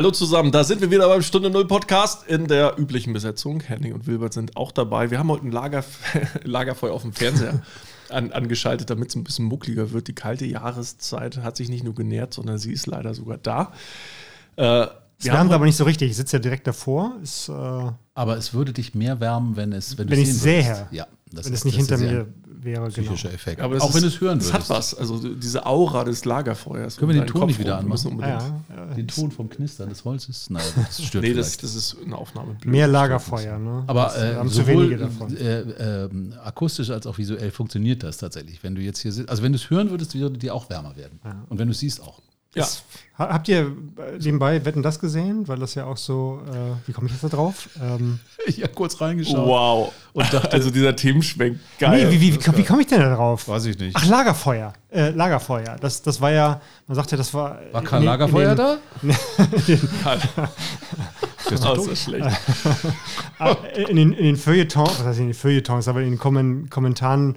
Hallo zusammen, da sind wir wieder beim Stunde Null Podcast in der üblichen Besetzung. Henning und Wilbert sind auch dabei. Wir haben heute ein Lager, Lagerfeuer auf dem Fernseher an, angeschaltet, damit es ein bisschen muckliger wird. Die kalte Jahreszeit hat sich nicht nur genährt, sondern sie ist leider sogar da. Äh, es wärmt aber nicht so richtig. Ich sitze ja direkt davor. Ist, äh aber es würde dich mehr wärmen, wenn es wenn, wenn ich sehe. Ja, wenn es nicht hinter mir wäre. Psychischer genau. Effekt. Aber auch ist, wenn du es hören würdest. Es hat was. Also diese Aura des Lagerfeuers. Können wir den Ton nicht wieder anmachen? Ja, ja, den Ton vom Knistern des Holzes? Nein, das stört Nee, das, das, ist eine Aufnahme. Blöd. Mehr Lagerfeuer, ne? Aber äh, haben sowohl äh, äh, akustisch als auch visuell funktioniert das tatsächlich. Wenn du jetzt hier sitzt, also wenn du es hören würdest, würde dir auch wärmer werden. Und wenn du es siehst, auch. Ja. Ist, habt ihr nebenbei Wetten das gesehen? Weil das ja auch so, äh, wie komme ich jetzt da drauf? Ähm, ich habe kurz reingeschaut. Wow. Und dachte, also dieser Themenschwenk, geil. Nee, wie, wie, wie, wie komme ich denn da drauf? Weiß ich nicht. Ach, Lagerfeuer. Äh, Lagerfeuer. Das, das war ja, man sagte, das war. War kein Lagerfeuer da? das ist auch so schlecht. Ah, in den, in den Feuilletons, was heißt in den Feuilletons, aber in den Kommentaren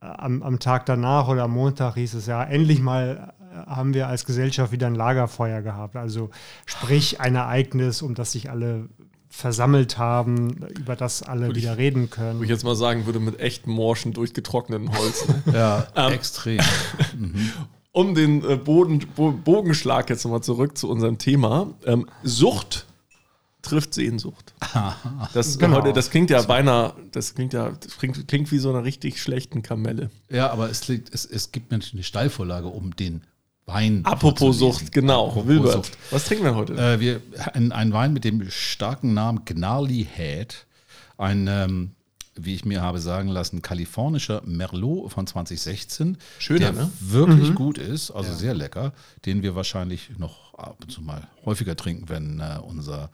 äh, am, am Tag danach oder am Montag hieß es ja, endlich mal haben wir als Gesellschaft wieder ein Lagerfeuer gehabt. Also sprich ein Ereignis, um das sich alle versammelt haben, über das alle würde wieder ich, reden können. Wo ich jetzt mal sagen würde, mit echt morschen, durchgetrockneten Holz. Ne? ja, ähm, extrem. Mhm. Um den äh, Boden, Bo Bogenschlag jetzt nochmal zurück zu unserem Thema. Ähm, Sucht trifft Sehnsucht. Das, genau. heute, das klingt ja beinahe, das klingt ja, das klingt, klingt wie so eine richtig schlechten Kamelle. Ja, aber es, liegt, es, es gibt natürlich eine Steilvorlage, um den Wein. Apropos Sucht, genau. Apropos Wilbert. Sucht. Was trinken wir heute? Äh, wir, ein, ein, Wein mit dem starken Namen Gnarly Head. Ein, ähm, wie ich mir habe sagen lassen, kalifornischer Merlot von 2016. Schöner, der ne? wirklich mhm. gut ist, also ja. sehr lecker, den wir wahrscheinlich noch ab und zu mal häufiger trinken, wenn äh, unser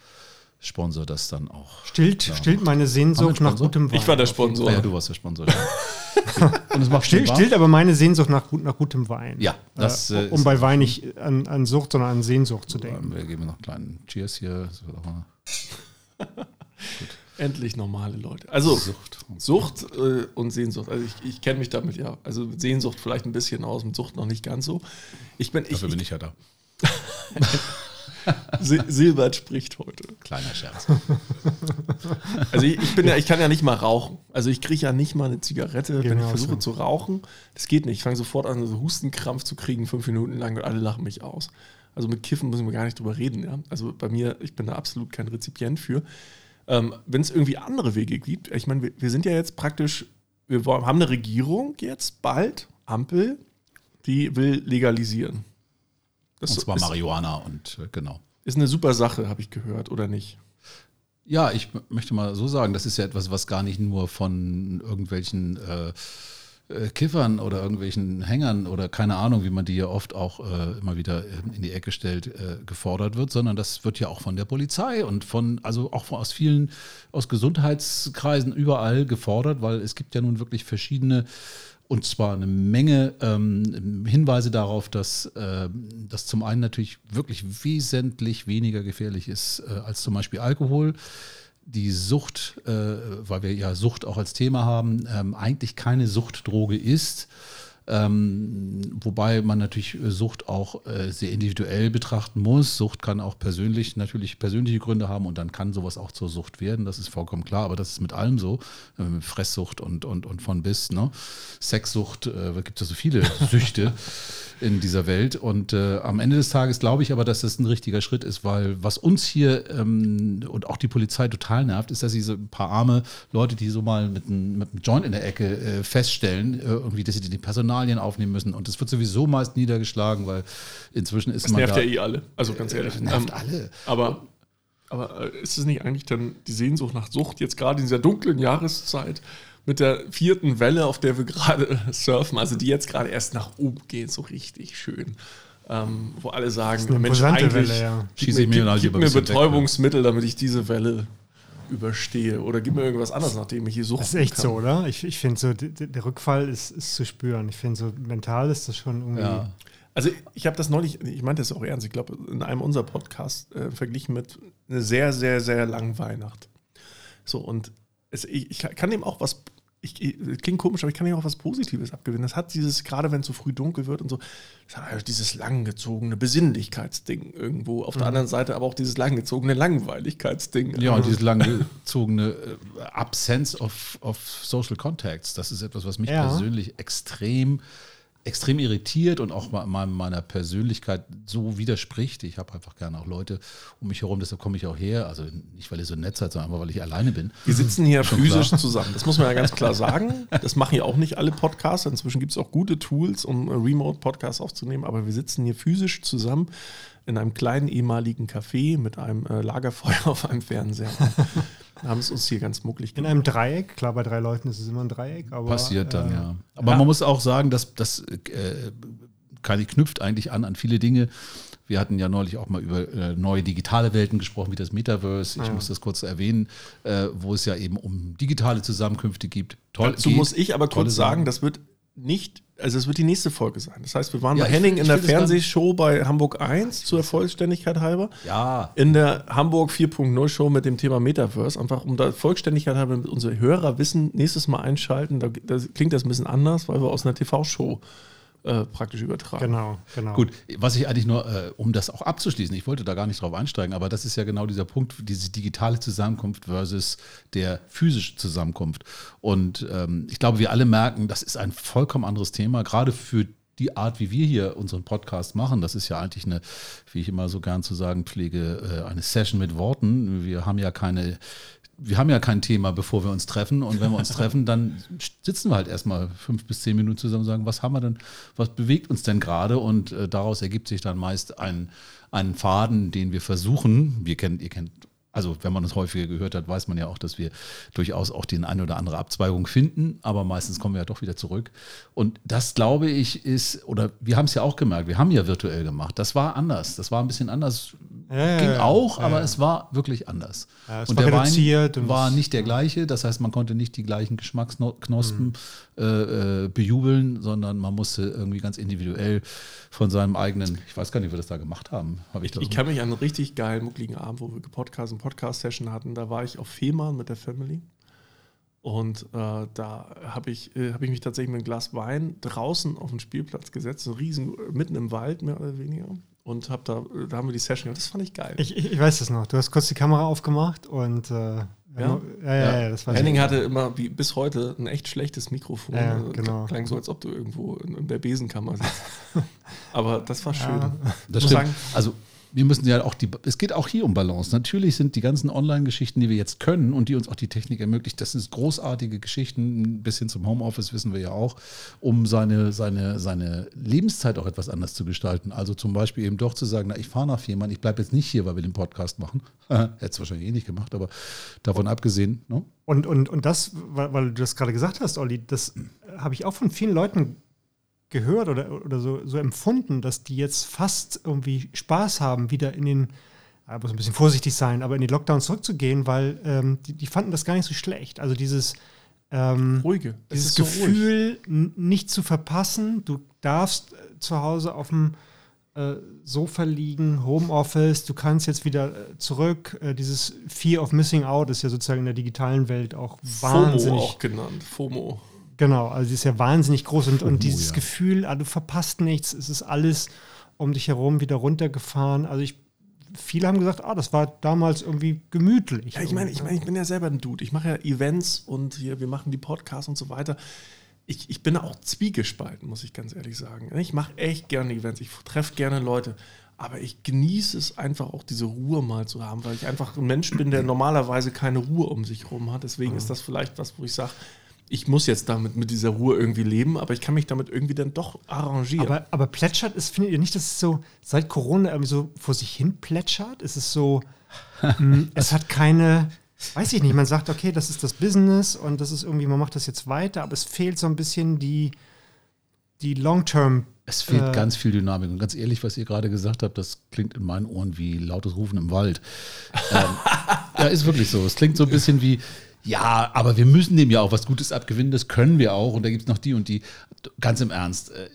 Sponsor das dann auch. Stillt, stillt meine Sehnsucht nach gutem Wein. Ich war der Sponsor. Ja, du warst der Sponsor. Ja. Und es macht Still, stillt aber meine Sehnsucht nach, gut, nach gutem Wein. Ja, das äh, Um bei Wein nicht an, an, Sucht, sondern an Sehnsucht zu denken. Wir geben noch einen kleinen Cheers hier. Endlich normale Leute. Also Sucht, Sucht äh, und Sehnsucht. Also ich, ich kenne mich damit ja. Also Sehnsucht vielleicht ein bisschen aus, mit Sucht noch nicht ganz so. Ich bin, Dafür ich, bin ich ja da. Silbert spricht heute. Kleiner Scherz. Also ich, ich, bin ja, ich kann ja nicht mal rauchen. Also ich kriege ja nicht mal eine Zigarette, genau wenn ich versuche so. zu rauchen. Das geht nicht. Ich fange sofort an, so Hustenkrampf zu kriegen, fünf Minuten lang und alle lachen mich aus. Also mit Kiffen müssen wir gar nicht drüber reden. Ja? Also bei mir, ich bin da absolut kein Rezipient für. Ähm, wenn es irgendwie andere Wege gibt, ich meine, wir, wir sind ja jetzt praktisch, wir haben eine Regierung jetzt bald, Ampel, die will legalisieren. Das und zwar ist, Marihuana und äh, genau. Ist eine super Sache, habe ich gehört, oder nicht? Ja, ich möchte mal so sagen, das ist ja etwas, was gar nicht nur von irgendwelchen äh, äh, Kiffern oder irgendwelchen Hängern oder keine Ahnung, wie man die ja oft auch äh, immer wieder in die Ecke stellt, äh, gefordert wird, sondern das wird ja auch von der Polizei und von, also auch aus vielen, aus Gesundheitskreisen überall gefordert, weil es gibt ja nun wirklich verschiedene und zwar eine Menge ähm, Hinweise darauf, dass äh, das zum einen natürlich wirklich wesentlich weniger gefährlich ist äh, als zum Beispiel Alkohol. Die Sucht, äh, weil wir ja Sucht auch als Thema haben, ähm, eigentlich keine Suchtdroge ist. Ähm, wobei man natürlich äh, Sucht auch äh, sehr individuell betrachten muss. Sucht kann auch persönlich, natürlich persönliche Gründe haben und dann kann sowas auch zur Sucht werden. Das ist vollkommen klar, aber das ist mit allem so. Äh, Fresssucht und, und, und von bis. Ne? Sexsucht, äh, gibt es ja so viele Süchte in dieser Welt. Und äh, am Ende des Tages glaube ich aber, dass das ein richtiger Schritt ist, weil was uns hier ähm, und auch die Polizei total nervt, ist, dass sie so ein paar arme Leute, die so mal mit einem, mit einem Joint in der Ecke äh, feststellen, äh, irgendwie, dass sie die Personalien aufnehmen müssen. Und das wird sowieso meist niedergeschlagen, weil inzwischen ist das man. Das nervt da, ja eh alle. Also ganz ehrlich. Das nervt ähm, alle. Aber aber äh, ist es nicht eigentlich dann die Sehnsucht nach Sucht jetzt gerade in dieser dunklen Jahreszeit? Mit der vierten Welle, auf der wir gerade surfen, also die jetzt gerade erst nach oben geht, so richtig schön. Ähm, wo alle sagen, Mensch, eigentlich Welle, ja. gib, mir, gib, gib mir Betäubungsmittel, weg, damit ich diese Welle überstehe. Oder gib mir irgendwas anderes, nachdem ich hier suche. Das ist echt kann. so, oder? Ich, ich finde so, der Rückfall ist, ist zu spüren. Ich finde so, mental ist das schon irgendwie. Ja. Also ich habe das neulich, ich meinte das auch ernst, ich glaube, in einem unserer Podcasts äh, verglichen mit einer sehr, sehr, sehr langen Weihnacht. So, und es, ich, ich, kann dem auch was ich, klingt komisch, aber ich kann ja auch was Positives abgewinnen. Das hat dieses, gerade wenn es so früh dunkel wird und so, das hat halt dieses langgezogene Besinnlichkeitsding irgendwo. Auf mhm. der anderen Seite aber auch dieses langgezogene Langweiligkeitsding. Ja, und dieses langgezogene äh, Absence of, of Social Contacts. Das ist etwas, was mich ja. persönlich extrem extrem irritiert und auch meiner Persönlichkeit so widerspricht. Ich habe einfach gerne auch Leute um mich herum, deshalb komme ich auch her. Also nicht, weil ihr so nett seid, sondern einfach, weil ich alleine bin. Wir sitzen hier physisch klar. zusammen. Das muss man ja ganz klar sagen. Das machen ja auch nicht alle Podcaster. Inzwischen gibt es auch gute Tools, um Remote-Podcasts aufzunehmen, aber wir sitzen hier physisch zusammen in einem kleinen ehemaligen Café mit einem äh, Lagerfeuer auf einem Fernseher. Haben es uns hier ganz mucklig gemacht. In einem Dreieck, klar, bei drei Leuten ist es immer ein Dreieck. Aber, Passiert dann, äh, ja. Aber ja. man muss auch sagen, dass das äh, Kali knüpft eigentlich an an viele Dinge. Wir hatten ja neulich auch mal über äh, neue digitale Welten gesprochen, wie das Metaverse. Ich ja. muss das kurz erwähnen, äh, wo es ja eben um digitale Zusammenkünfte gibt. Toll. Dazu geht, muss ich aber kurz sagen, das wird nicht, also es wird die nächste Folge sein. Das heißt, wir waren ja, bei Henning in der Fernsehshow bei Hamburg 1 zur Vollständigkeit halber. Ja. In der Hamburg 4.0 Show mit dem Thema Metaverse. Einfach um da Vollständigkeit halber mit unsere Hörer wissen, nächstes Mal einschalten. Da, da klingt das ein bisschen anders, weil wir aus einer TV-Show äh, praktisch übertragen. Genau, genau. Gut, was ich eigentlich nur, äh, um das auch abzuschließen, ich wollte da gar nicht drauf einsteigen, aber das ist ja genau dieser Punkt, diese digitale Zusammenkunft versus der physische Zusammenkunft. Und ähm, ich glaube, wir alle merken, das ist ein vollkommen anderes Thema, gerade für die Art, wie wir hier unseren Podcast machen, das ist ja eigentlich eine, wie ich immer so gern zu sagen pflege, äh, eine Session mit Worten. Wir haben ja keine wir haben ja kein Thema, bevor wir uns treffen. Und wenn wir uns treffen, dann sitzen wir halt erstmal fünf bis zehn Minuten zusammen und sagen, was haben wir denn, was bewegt uns denn gerade? Und äh, daraus ergibt sich dann meist ein, ein Faden, den wir versuchen. Wir kennen, ihr kennt also wenn man es häufiger gehört hat, weiß man ja auch, dass wir durchaus auch die eine oder andere Abzweigung finden, aber meistens kommen wir ja doch wieder zurück. Und das, glaube ich, ist, oder wir haben es ja auch gemerkt, wir haben ja virtuell gemacht. Das war anders. Das war ein bisschen anders. Ja, ging ja, auch, ja, aber es war wirklich anders. und der Wein war nicht der gleiche. Das heißt, man konnte nicht die gleichen Geschmacksknospen mhm. Äh, äh, bejubeln, sondern man musste irgendwie ganz individuell von seinem eigenen, ich weiß gar nicht, wie wir das da gemacht haben. Hab ich, ich, ich kann mich an einen richtig geilen, muckligen Abend, wo wir gepodcast Podcast-Session hatten, da war ich auf Fehmarn mit der Family. Und äh, da habe ich, äh, hab ich mich tatsächlich mit einem Glas Wein draußen auf den Spielplatz gesetzt, so riesen, mitten im Wald mehr oder weniger. Und hab da, da haben wir die Session gemacht. Das fand ich geil. Ich, ich, weiß das noch. Du hast kurz die Kamera aufgemacht und äh, ja? Ja, ja, ja, das war Henning hatte immer wie bis heute ein echt schlechtes Mikrofon. Ja, also, genau. Klang so, als ob du irgendwo in, in der Besenkammer sitzt. Aber das war schön. Ja. Das stimmt. Sagen, also wir müssen ja auch die, es geht auch hier um Balance. Natürlich sind die ganzen Online-Geschichten, die wir jetzt können und die uns auch die Technik ermöglicht, das sind großartige Geschichten, bis hin zum Homeoffice wissen wir ja auch, um seine, seine, seine Lebenszeit auch etwas anders zu gestalten. Also zum Beispiel eben doch zu sagen, na, ich fahre nach Firma, ich bleibe jetzt nicht hier, weil wir den Podcast machen. Hätte es wahrscheinlich eh nicht gemacht, aber davon abgesehen. Ne? Und, und, und das, weil, weil du das gerade gesagt hast, Olli, das habe ich auch von vielen Leuten gehört oder, oder so, so empfunden, dass die jetzt fast irgendwie Spaß haben, wieder in den, ich muss ein bisschen vorsichtig sein, aber in den Lockdown zurückzugehen, weil ähm, die, die, fanden das gar nicht so schlecht. Also dieses ähm, Ruhige. dieses so Gefühl, ruhig. nicht zu verpassen. Du darfst äh, zu Hause auf dem äh, Sofa liegen, Homeoffice, du kannst jetzt wieder äh, zurück. Äh, dieses Fear of Missing Out ist ja sozusagen in der digitalen Welt auch wahnsinnig. FOMO auch genannt, FOMO. Genau, also die ist ja wahnsinnig groß und, und dieses ja. Gefühl, ah, du verpasst nichts, es ist alles um dich herum wieder runtergefahren. Also ich, viele haben gesagt, ah, das war damals irgendwie gemütlich. Ja, ich meine, ich, mein, ich bin ja selber ein Dude. Ich mache ja Events und hier, wir machen die Podcasts und so weiter. Ich, ich bin auch zwiegespalten, muss ich ganz ehrlich sagen. Ich mache echt gerne Events, ich treffe gerne Leute. Aber ich genieße es einfach auch, diese Ruhe mal zu haben, weil ich einfach ein Mensch bin, der normalerweise keine Ruhe um sich herum hat. Deswegen ist das vielleicht was, wo ich sage, ich muss jetzt damit mit dieser Ruhe irgendwie leben, aber ich kann mich damit irgendwie dann doch arrangieren. Aber, aber plätschert ist, findet ihr nicht, dass es so seit Corona irgendwie so vor sich hin plätschert? Ist es so, mh, hm, es hat keine, weiß ich nicht, man sagt, okay, das ist das Business und das ist irgendwie, man macht das jetzt weiter, aber es fehlt so ein bisschen die, die Long-Term- es fehlt äh, ganz viel Dynamik. Und ganz ehrlich, was ihr gerade gesagt habt, das klingt in meinen Ohren wie lautes Rufen im Wald. ähm, ja, ist wirklich so. Es klingt so ein bisschen wie, Ja, aber wir müssen dem ja auch was Gutes abgewinnen, das können wir auch. Und da gibt es noch die und die. Ganz im Ernst, äh,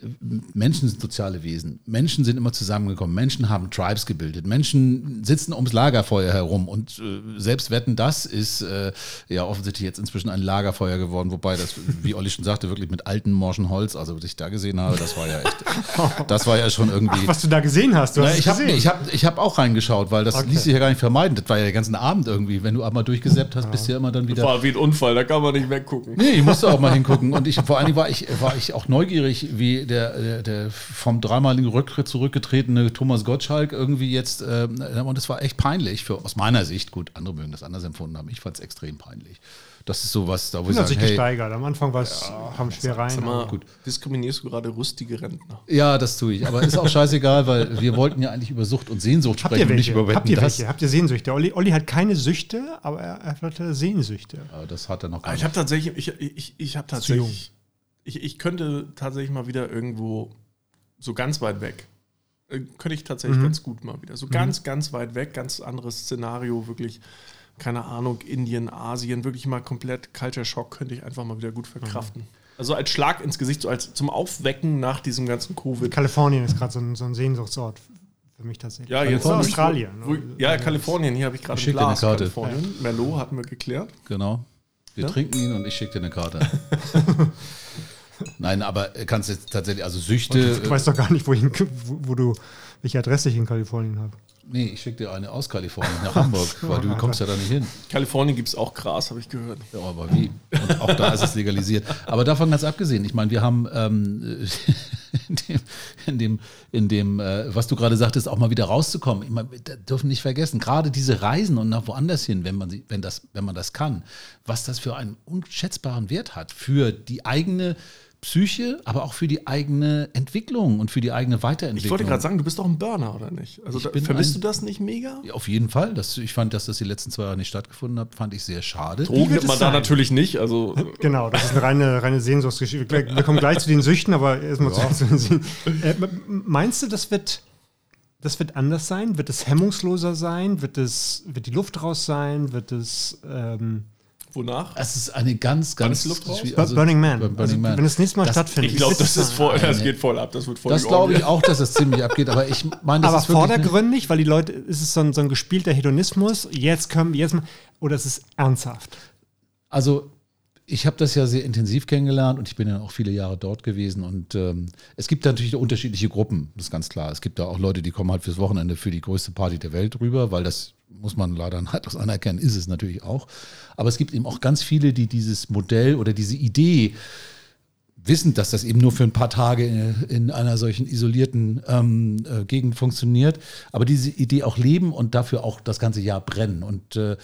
Menschen sind soziale Wesen. Menschen sind immer zusammengekommen. Menschen haben Tribes gebildet. Menschen sitzen ums Lagerfeuer herum. Und äh, selbst wetten, das ist äh, ja offensichtlich jetzt inzwischen ein Lagerfeuer geworden. Wobei das, wie Olli schon sagte, wirklich mit alten morschen Holz, also was ich da gesehen habe, das war ja echt, das war ja schon irgendwie. Ach, was du da gesehen hast, du hast Na, ich habe ich hab, ich hab auch reingeschaut, weil das okay. ließ sich ja gar nicht vermeiden. Das war ja den ganzen Abend irgendwie. Wenn du einmal durchgesäppt hast, bist du ja immer dann wieder. Das war wie ein Unfall, da kann man nicht weggucken. Nee, ich musste auch mal hingucken. Und ich, vor allen Dingen war ich, war ich auch neugierig, wie der, der, der vom dreimaligen Rücktritt zurückgetretene Thomas Gottschalk irgendwie jetzt, äh, und es war echt peinlich, für, aus meiner Sicht, gut, andere mögen das anders empfunden haben, ich fand es extrem peinlich. Das ist sowas, da wo ich sich hey, gesteigert. Am Anfang war es, ja, kam schwer rein. Mal, gut. Diskriminierst du gerade rüstige Rentner? Ja, das tue ich. Aber ist auch scheißegal, weil wir wollten ja eigentlich über Sucht und Sehnsucht Habt sprechen nicht über Wetten, Habt ihr das. welche? Habt ihr Sehnsüchte? Olli, Olli hat keine Süchte, aber er, hat Sehnsüchte. Ja, das hat er noch gar nicht. Ich habe tatsächlich, ich, ich, ich habe tatsächlich, ich, ich könnte tatsächlich mal wieder irgendwo so ganz weit weg. Äh, könnte ich tatsächlich mhm. ganz gut mal wieder. So mhm. ganz, ganz weit weg, ganz anderes Szenario, wirklich keine Ahnung, Indien, Asien, wirklich mal komplett Culture Shock könnte ich einfach mal wieder gut verkraften. Mhm. Also als Schlag ins Gesicht, so als zum Aufwecken nach diesem ganzen Covid. Kalifornien ist gerade so, ein, so ein Sehnsuchtsort für mich tatsächlich. Ja, jetzt Australien. Wo, wo, ja, also Kalifornien, hier habe ich gerade. Eine Karte. Kalifornien. Ja. Merlot hatten wir geklärt. Genau. Wir ja? trinken ihn und ich schicke dir eine Karte. Nein, aber kannst jetzt tatsächlich, also Süchte. Und du weißt doch gar nicht, wohin, wo, wo du, welche Adresse ich in Kalifornien habe. Nee, ich schicke dir eine aus Kalifornien nach Hamburg, weil du kommst ja da nicht hin. Kalifornien gibt es auch Gras, habe ich gehört. Ja, aber wie? Und auch da ist es legalisiert. Aber davon ganz abgesehen, ich meine, wir haben ähm, in dem, in dem, in dem äh, was du gerade sagtest, auch mal wieder rauszukommen. Ich meine, dürfen nicht vergessen, gerade diese Reisen und nach woanders hin, wenn man, sie, wenn, das, wenn man das kann, was das für einen unschätzbaren Wert hat für die eigene Psyche, aber auch für die eigene Entwicklung und für die eigene Weiterentwicklung. Ich wollte gerade sagen, du bist doch ein Burner, oder nicht? Also da, vermisst ein, du das nicht mega? Ja, auf jeden Fall. Das, ich fand, dass das die letzten zwei Jahre nicht stattgefunden hat, fand ich sehr schade. Drogen nimmt man da natürlich nicht. Also genau, das ist eine reine, reine Sehnsuchtsgeschichte. Wir kommen gleich zu den Süchten, aber erstmal ja. zu den äh, Meinst du, das wird, das wird anders sein? Wird es hemmungsloser sein? Wird, es, wird die Luft raus sein? Wird es... Ähm, Wonach? Es ist eine ganz, ganz. Raus? Also, Burning Man. Burning also, Man. Wenn es nächstes Mal das, stattfindet. Ich glaube, das, ist voll, das geht voll ab. Das wird voll Das glaube ich auch, dass es ziemlich abgeht. Aber ich meine, das Aber ist vordergründig, weil die Leute, ist es so ein, so ein gespielter Hedonismus. Jetzt können wir jetzt mal. Oder ist es ernsthaft? Also, ich habe das ja sehr intensiv kennengelernt und ich bin ja auch viele Jahre dort gewesen. Und ähm, es gibt natürlich unterschiedliche Gruppen, das ist ganz klar. Es gibt da auch Leute, die kommen halt fürs Wochenende für die größte Party der Welt rüber, weil das muss man leider neidlos anerkennen, ist es natürlich auch. Aber es gibt eben auch ganz viele, die dieses Modell oder diese Idee wissen, dass das eben nur für ein paar Tage in, in einer solchen isolierten ähm, äh, Gegend funktioniert, aber diese Idee auch leben und dafür auch das ganze Jahr brennen. Und äh,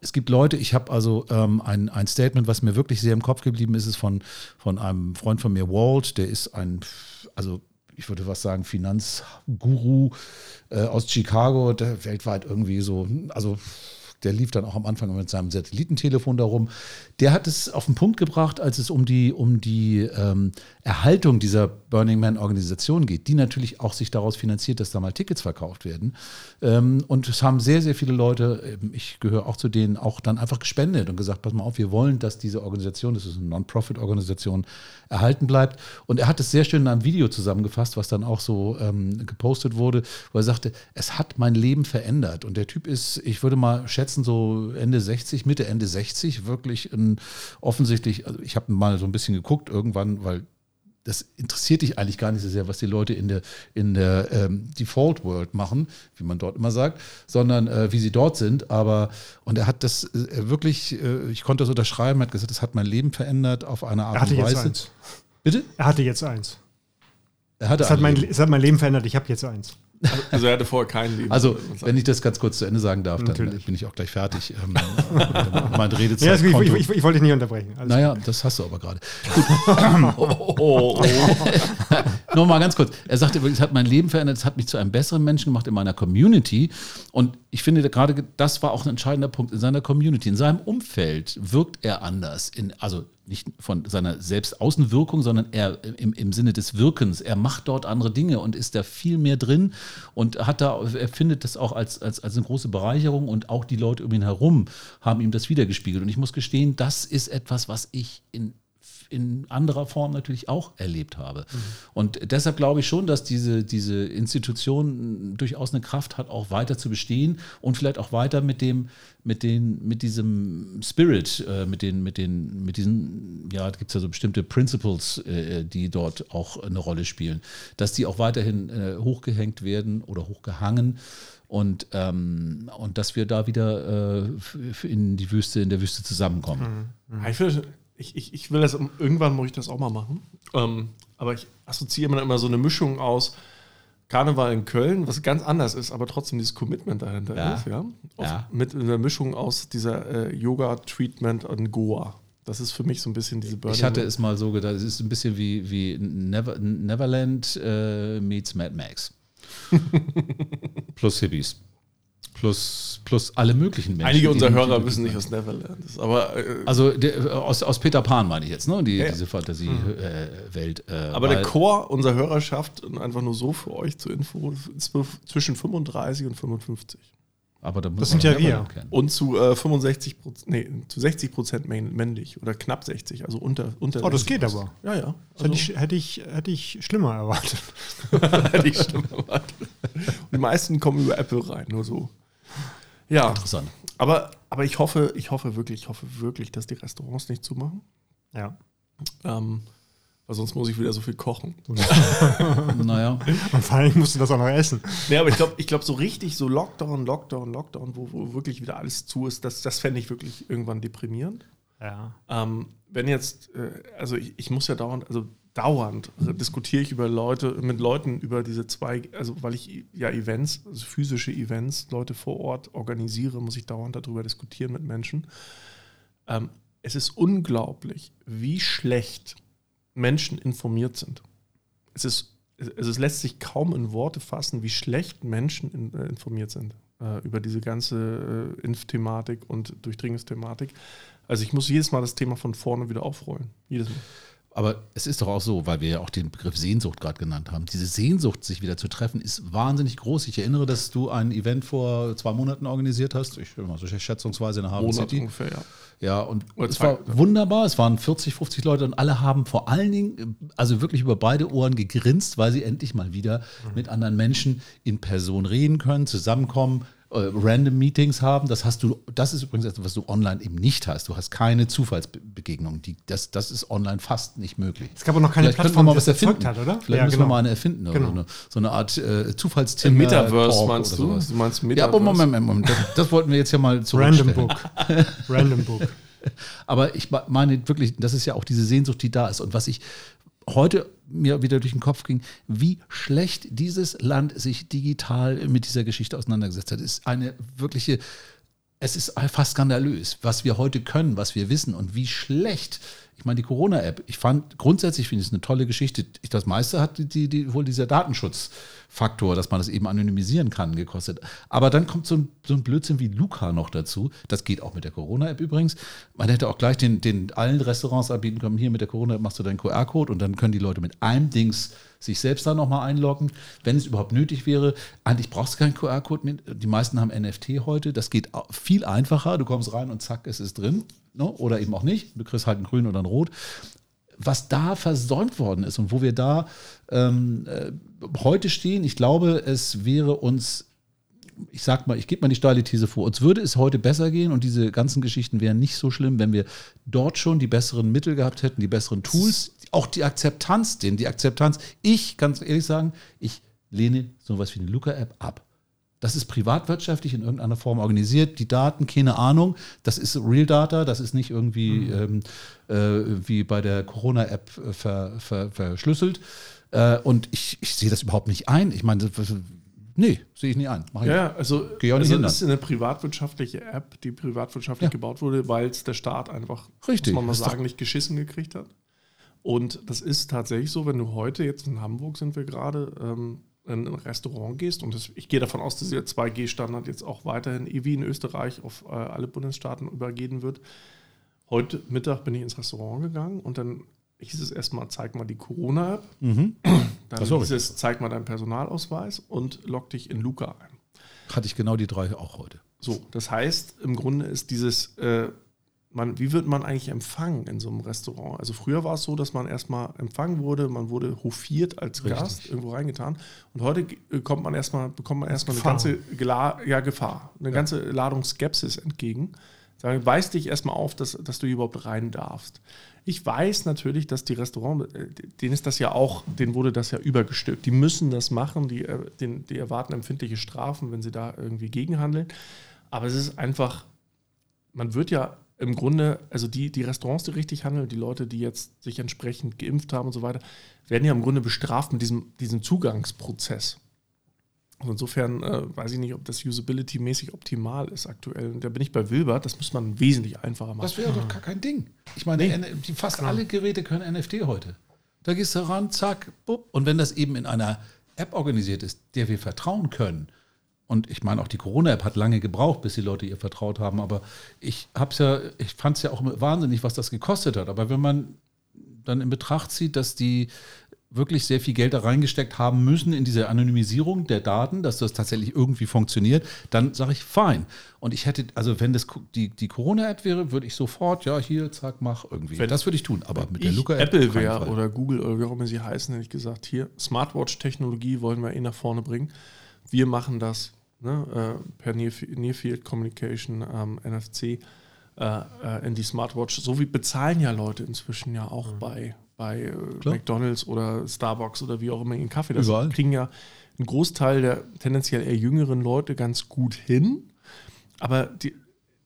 es gibt Leute, ich habe also ähm, ein, ein Statement, was mir wirklich sehr im Kopf geblieben ist, ist von, von einem Freund von mir, Walt, der ist ein, also ich würde was sagen, Finanzguru äh, aus Chicago, der weltweit irgendwie so, also der lief dann auch am Anfang mit seinem Satellitentelefon darum. Der hat es auf den Punkt gebracht, als es um die, um die ähm, Erhaltung dieser Burning Man-Organisation geht, die natürlich auch sich daraus finanziert, dass da mal Tickets verkauft werden. Ähm, und es haben sehr, sehr viele Leute, ich gehöre auch zu denen, auch dann einfach gespendet und gesagt, pass mal auf, wir wollen, dass diese Organisation, das ist eine Non-Profit-Organisation, erhalten bleibt. Und er hat es sehr schön in einem Video zusammengefasst, was dann auch so ähm, gepostet wurde, wo er sagte, es hat mein Leben verändert. Und der Typ ist, ich würde mal schätzen, so Ende 60, Mitte, Ende 60, wirklich ein, offensichtlich, also ich habe mal so ein bisschen geguckt irgendwann, weil das interessiert dich eigentlich gar nicht so sehr, was die Leute in der, in der ähm, Default World machen, wie man dort immer sagt, sondern äh, wie sie dort sind. Aber, und er hat das äh, wirklich, äh, ich konnte das unterschreiben, er hat gesagt, das hat mein Leben verändert auf eine Art er hatte und Weise. Jetzt eins. Bitte? Er hatte jetzt eins. Er hatte es, hat mein, es hat mein Leben verändert, ich habe jetzt eins. Also er hatte vorher kein Leben. Also, wenn ich das ganz kurz zu Ende sagen darf, dann Natürlich. bin ich auch gleich fertig. Ähm, mein Redezeit. Ja, ich, ich, ich, wollte dich nicht unterbrechen. Alles naja, gut. das hast du aber gerade. oh, oh, oh. Nur mal ganz kurz. Er sagte, es hat mein Leben verändert, es hat mich zu einem besseren Menschen gemacht in meiner Community. Und ich finde gerade, das war auch ein entscheidender Punkt in seiner Community. In seinem Umfeld wirkt er anders. In, also nicht von seiner Selbstaußenwirkung, sondern er im, im Sinne des Wirkens. Er macht dort andere Dinge und ist da viel mehr drin und hat da, er findet das auch als, als, als eine große Bereicherung und auch die Leute um ihn herum haben ihm das wiedergespiegelt. Und ich muss gestehen, das ist etwas, was ich in in anderer Form natürlich auch erlebt habe. Mhm. Und deshalb glaube ich schon, dass diese, diese Institution durchaus eine Kraft hat, auch weiter zu bestehen und vielleicht auch weiter mit dem, mit den, mit diesem Spirit, äh, mit den, mit den, mit diesen, ja, gibt es ja so bestimmte Principles, äh, die dort auch eine Rolle spielen, dass die auch weiterhin äh, hochgehängt werden oder hochgehangen und, ähm, und dass wir da wieder äh, in die Wüste, in der Wüste zusammenkommen. Mhm. Mhm. Ich finde, ich, ich, ich will das, irgendwann muss ich das auch mal machen. Ähm, aber ich assoziiere mir immer so eine Mischung aus Karneval in Köln, was ganz anders ist, aber trotzdem dieses Commitment dahinter ja. ist, ja. ja. Mit einer Mischung aus dieser äh, Yoga-Treatment und Goa. Das ist für mich so ein bisschen diese Burning. Ich hatte es mal so gedacht, es ist ein bisschen wie, wie Never, Neverland äh, meets Mad Max. Plus Hippies plus, plus alle möglichen Menschen. Einige unserer Hörer wissen nicht, was Neverland ist. Aber, äh, also der, aus, aus Peter Pan meine ich jetzt, ne? Die, ja. diese Fantasiewelt. Äh, äh, aber der Chor unserer Hörerschaft, einfach nur so für euch zur Info, ist zwischen 35 und 55. Aber da muss das sind ja wir. Und zu äh, 65 nee, zu 60 Prozent männlich oder knapp 60, also unter unter. Oh, das geht aber. Ja, ja. Also hätte, ich, hätte, ich, hätte ich schlimmer erwartet. hätte ich schlimmer erwartet. Und die meisten kommen über Apple rein, nur so. Ja. Interessant. Aber, aber ich hoffe, ich hoffe wirklich, ich hoffe wirklich, dass die Restaurants nicht zumachen. Ja. Ähm, weil sonst muss ich wieder so viel kochen. naja. Und vor allem musst du das auch noch essen. Nee, aber ich glaube, ich glaub, so richtig so Lockdown, Lockdown, Lockdown, wo, wo wirklich wieder alles zu ist, das, das fände ich wirklich irgendwann deprimierend. Ja. Ähm, wenn jetzt, äh, also ich, ich muss ja dauernd, also dauernd diskutiere ich über Leute, mit Leuten über diese zwei, also weil ich ja Events, also physische Events, Leute vor Ort organisiere, muss ich dauernd darüber diskutieren mit Menschen. Ähm, es ist unglaublich, wie schlecht Menschen informiert sind. Es ist, es, es lässt sich kaum in Worte fassen, wie schlecht Menschen in, äh, informiert sind äh, über diese ganze äh, Impfthematik und Durchdringungsthematik. Also ich muss jedes Mal das Thema von vorne wieder aufrollen. Jedes Mal. Aber es ist doch auch so, weil wir ja auch den Begriff Sehnsucht gerade genannt haben. Diese Sehnsucht, sich wieder zu treffen, ist wahnsinnig groß. Ich erinnere, dass du ein Event vor zwei Monaten organisiert hast. Ich mal so schätzungsweise in der Hafen Monat City. ungefähr, ja. Ja, und Oder es war wunderbar. Es waren 40, 50 Leute und alle haben vor allen Dingen, also wirklich über beide Ohren gegrinst, weil sie endlich mal wieder mhm. mit anderen Menschen in Person reden können, zusammenkommen, Random Meetings haben. Das hast du, das ist übrigens etwas, was du online eben nicht hast. Du hast keine Zufallsbegegnungen. Die, das, das ist online fast nicht möglich. Es gab aber noch keine Vielleicht Plattform, die das erfinden. hat, oder? Vielleicht ja, müssen genau. wir mal eine erfinden. Genau. So, eine, so eine Art äh, Zufallstinder. Metaverse meinst du? Du meinst Metaverse? Ja, aber Moment, Moment, Moment. Das, das wollten wir jetzt ja mal zurückstellen. Random Book. Random Book. Aber ich meine wirklich, das ist ja auch diese Sehnsucht, die da ist. Und was ich heute mir wieder durch den Kopf ging, wie schlecht dieses Land sich digital mit dieser Geschichte auseinandergesetzt hat, ist eine wirkliche, es ist fast skandalös, was wir heute können, was wir wissen und wie schlecht ich meine, die Corona-App, ich fand grundsätzlich finde ich es eine tolle Geschichte. Das meiste hat die, die, wohl dieser Datenschutzfaktor, dass man das eben anonymisieren kann, gekostet. Aber dann kommt so ein, so ein Blödsinn wie Luca noch dazu. Das geht auch mit der Corona-App übrigens. Man hätte auch gleich den, den allen Restaurants anbieten können, hier mit der Corona-App machst du deinen QR-Code und dann können die Leute mit einem Dings sich selbst da nochmal einloggen, wenn es überhaupt nötig wäre. Eigentlich brauchst du keinen QR-Code mehr. Die meisten haben NFT heute. Das geht viel einfacher. Du kommst rein und zack, es ist drin. Ne? Oder eben auch nicht. Du kriegst halt ein Grün oder ein Rot. Was da versäumt worden ist und wo wir da ähm, äh, heute stehen, ich glaube, es wäre uns ich sag mal, ich gebe mal die steile These vor, uns würde es heute besser gehen und diese ganzen Geschichten wären nicht so schlimm, wenn wir dort schon die besseren Mittel gehabt hätten, die besseren Tools, auch die Akzeptanz, denn die Akzeptanz, ich kann ehrlich sagen, ich lehne sowas wie eine Luca-App ab. Das ist privatwirtschaftlich in irgendeiner Form organisiert. Die Daten, keine Ahnung. Das ist Real Data. Das ist nicht irgendwie mhm. ähm, äh, wie bei der Corona-App äh, ver, ver, verschlüsselt. Äh, und ich, ich sehe das überhaupt nicht ein. Ich meine, nee, sehe ich nicht ein. Mach ja, also, Geh also das ist eine privatwirtschaftliche App, die privatwirtschaftlich ja. gebaut wurde, weil es der Staat einfach, Richtig. muss man mal sagen, nicht geschissen gekriegt hat. Und das ist tatsächlich so, wenn du heute, jetzt in Hamburg sind wir gerade, ähm, in ein Restaurant gehst, und das, ich gehe davon aus, dass der 2G-Standard jetzt auch weiterhin wie in Österreich auf äh, alle Bundesstaaten übergehen wird. heute Mittag bin ich ins Restaurant gegangen und dann hieß es erstmal, zeig mal die Corona-App. Mhm. Dann hieß es, zeig mal deinen Personalausweis und log dich in Luca ein. Hatte ich genau die drei auch heute. So, das heißt, im Grunde ist dieses, äh, man, wie wird man eigentlich empfangen in so einem Restaurant? Also früher war es so, dass man erstmal empfangen wurde, man wurde hofiert als Richtig. Gast, irgendwo reingetan. Und heute kommt man erstmal, bekommt man erstmal eine ganze Gela ja, Gefahr, eine ja. ganze Ladung Skepsis entgegen. Sagen, weist dich erstmal auf, dass, dass du hier überhaupt rein darfst. Ich weiß natürlich, dass die Restaurants, äh, denen ist das ja auch, denen wurde das ja übergestülpt. Die müssen das machen, die, äh, die, die erwarten empfindliche Strafen, wenn sie da irgendwie gegenhandeln. Aber es ist einfach, man wird ja im Grunde, also die, die Restaurants, die richtig handeln, die Leute, die jetzt sich entsprechend geimpft haben und so weiter, werden ja im Grunde bestraft mit diesem, diesem Zugangsprozess. Also insofern äh, weiß ich nicht, ob das usability-mäßig optimal ist aktuell. Und da bin ich bei Wilbert, das muss man wesentlich einfacher machen. Das wäre doch gar kein Ding. Ich meine, nee. fast Klar. alle Geräte können NFT heute. Da gehst du ran, zack, bupp. Und wenn das eben in einer App organisiert ist, der wir vertrauen können, und ich meine, auch die Corona-App hat lange gebraucht, bis die Leute ihr vertraut haben. Aber ich hab's ja, ich fand es ja auch wahnsinnig, was das gekostet hat. Aber wenn man dann in Betracht zieht, dass die wirklich sehr viel Geld da reingesteckt haben müssen in diese Anonymisierung der Daten, dass das tatsächlich irgendwie funktioniert, dann sage ich fein. Und ich hätte, also wenn das die, die Corona-App wäre, würde ich sofort, ja, hier, zack, mach irgendwie. Wenn das würde ich tun. Aber mit der Luca-App. Apple wäre oder Google oder wie auch immer sie heißen, hätte ich gesagt, hier, Smartwatch-Technologie wollen wir eh nach vorne bringen. Wir machen das ne, äh, per Near, Near, Field Communication, ähm, NFC, äh, äh, in die Smartwatch. So wie bezahlen ja Leute inzwischen ja auch mhm. bei, bei äh, McDonalds oder Starbucks oder wie auch immer ihren Kaffee. Das Überall. kriegen ja ein Großteil der tendenziell eher jüngeren Leute ganz gut hin. Aber die,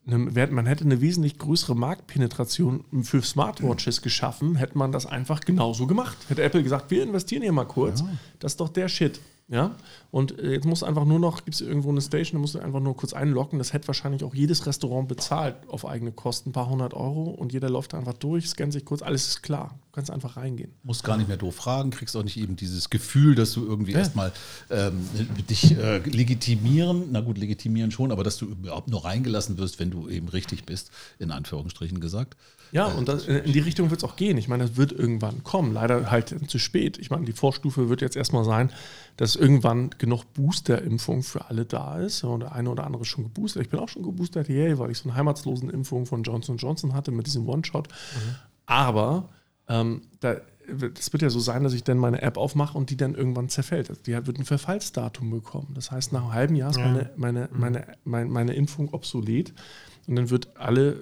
ne, man hätte eine wesentlich größere Marktpenetration für Smartwatches geschaffen, hätte man das einfach genauso gemacht. Hätte Apple gesagt, wir investieren hier mal kurz. Ja. Das ist doch der Shit. Ja, und äh, jetzt muss einfach nur noch, gibt es irgendwo eine Station, da musst du einfach nur kurz einloggen. Das hätte wahrscheinlich auch jedes Restaurant bezahlt auf eigene Kosten, ein paar hundert Euro und jeder läuft da einfach durch, scannt sich kurz, alles ist klar. Du kannst einfach reingehen. Musst gar nicht mehr doof fragen, kriegst auch nicht eben dieses Gefühl, dass du irgendwie ja. erstmal ähm, dich äh, legitimieren, na gut, legitimieren schon, aber dass du überhaupt nur reingelassen wirst, wenn du eben richtig bist, in Anführungsstrichen gesagt. Ja, und das, in die Richtung wird es auch gehen. Ich meine, das wird irgendwann kommen. Leider halt zu spät. Ich meine, die Vorstufe wird jetzt erstmal sein, dass irgendwann genug Booster-Impfung für alle da ist. Und der eine oder andere ist schon geboostert. Ich bin auch schon geboostert, yay, weil ich so eine heimatslosen Impfung von Johnson Johnson hatte mit diesem One-Shot. Mhm. Aber ähm, da, das wird ja so sein, dass ich dann meine App aufmache und die dann irgendwann zerfällt. Also die wird ein Verfallsdatum bekommen. Das heißt, nach einem halben Jahr ist ja. meine, meine, mhm. meine, meine, meine Impfung obsolet. Und dann wird alle, äh,